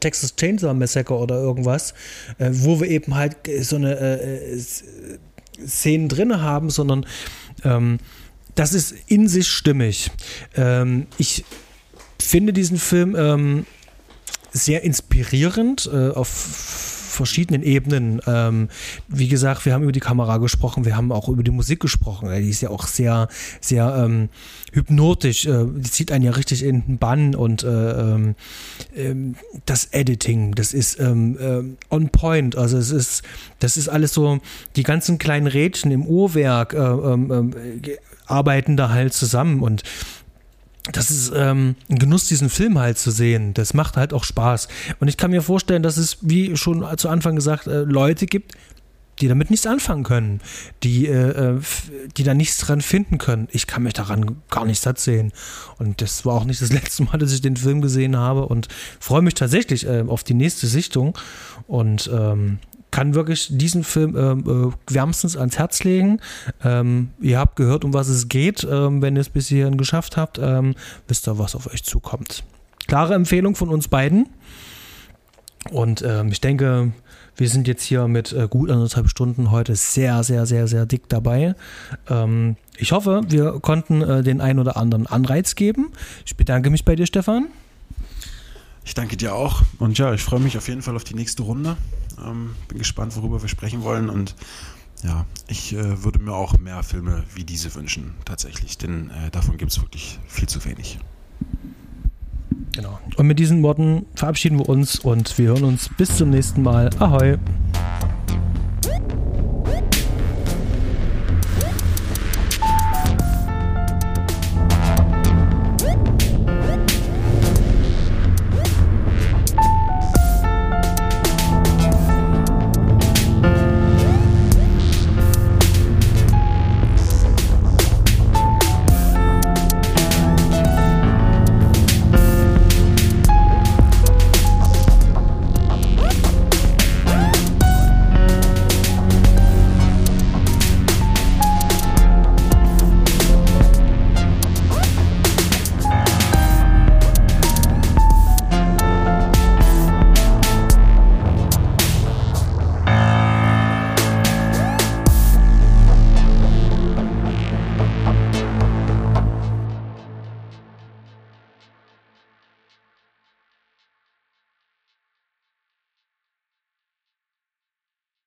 Texas Chainsaw Massacre oder irgendwas, äh, wo wir eben halt so eine äh, Szenen drin haben, sondern ähm, das ist in sich stimmig. Ähm, ich finde diesen Film ähm, sehr inspirierend äh, auf verschiedenen Ebenen. Ähm, wie gesagt, wir haben über die Kamera gesprochen, wir haben auch über die Musik gesprochen. Die ist ja auch sehr, sehr ähm, hypnotisch. Äh, die zieht einen ja richtig in den Bann und äh, ähm, ähm das Editing, das ist ähm, äh, on point. Also es ist, das ist alles so, die ganzen kleinen Rädchen im Uhrwerk äh, ähm, arbeiten da halt zusammen und das ist ähm, ein Genuss, diesen Film halt zu sehen. Das macht halt auch Spaß. Und ich kann mir vorstellen, dass es, wie schon zu Anfang gesagt, äh, Leute gibt, die damit nichts anfangen können, die, äh, äh die da nichts dran finden können. Ich kann mich daran gar nicht satt sehen. Und das war auch nicht das [LAUGHS] letzte Mal, dass ich den Film gesehen habe und freue mich tatsächlich äh, auf die nächste Sichtung. Und ähm, kann wirklich diesen Film ähm, äh, wärmstens ans Herz legen. Ähm, ihr habt gehört, um was es geht. Ähm, wenn ihr es bis hierhin geschafft habt, ähm, wisst ihr, was auf euch zukommt. Klare Empfehlung von uns beiden. Und ähm, ich denke, wir sind jetzt hier mit äh, gut anderthalb Stunden heute sehr, sehr, sehr, sehr dick dabei. Ähm, ich hoffe, wir konnten äh, den einen oder anderen Anreiz geben. Ich bedanke mich bei dir, Stefan. Ich danke dir auch. Und ja, ich freue mich auf jeden Fall auf die nächste Runde. Ähm, bin gespannt, worüber wir sprechen wollen. Und ja, ich äh, würde mir auch mehr Filme wie diese wünschen, tatsächlich. Denn äh, davon gibt es wirklich viel zu wenig. Genau. Und mit diesen Worten verabschieden wir uns und wir hören uns bis zum nächsten Mal. Ahoi!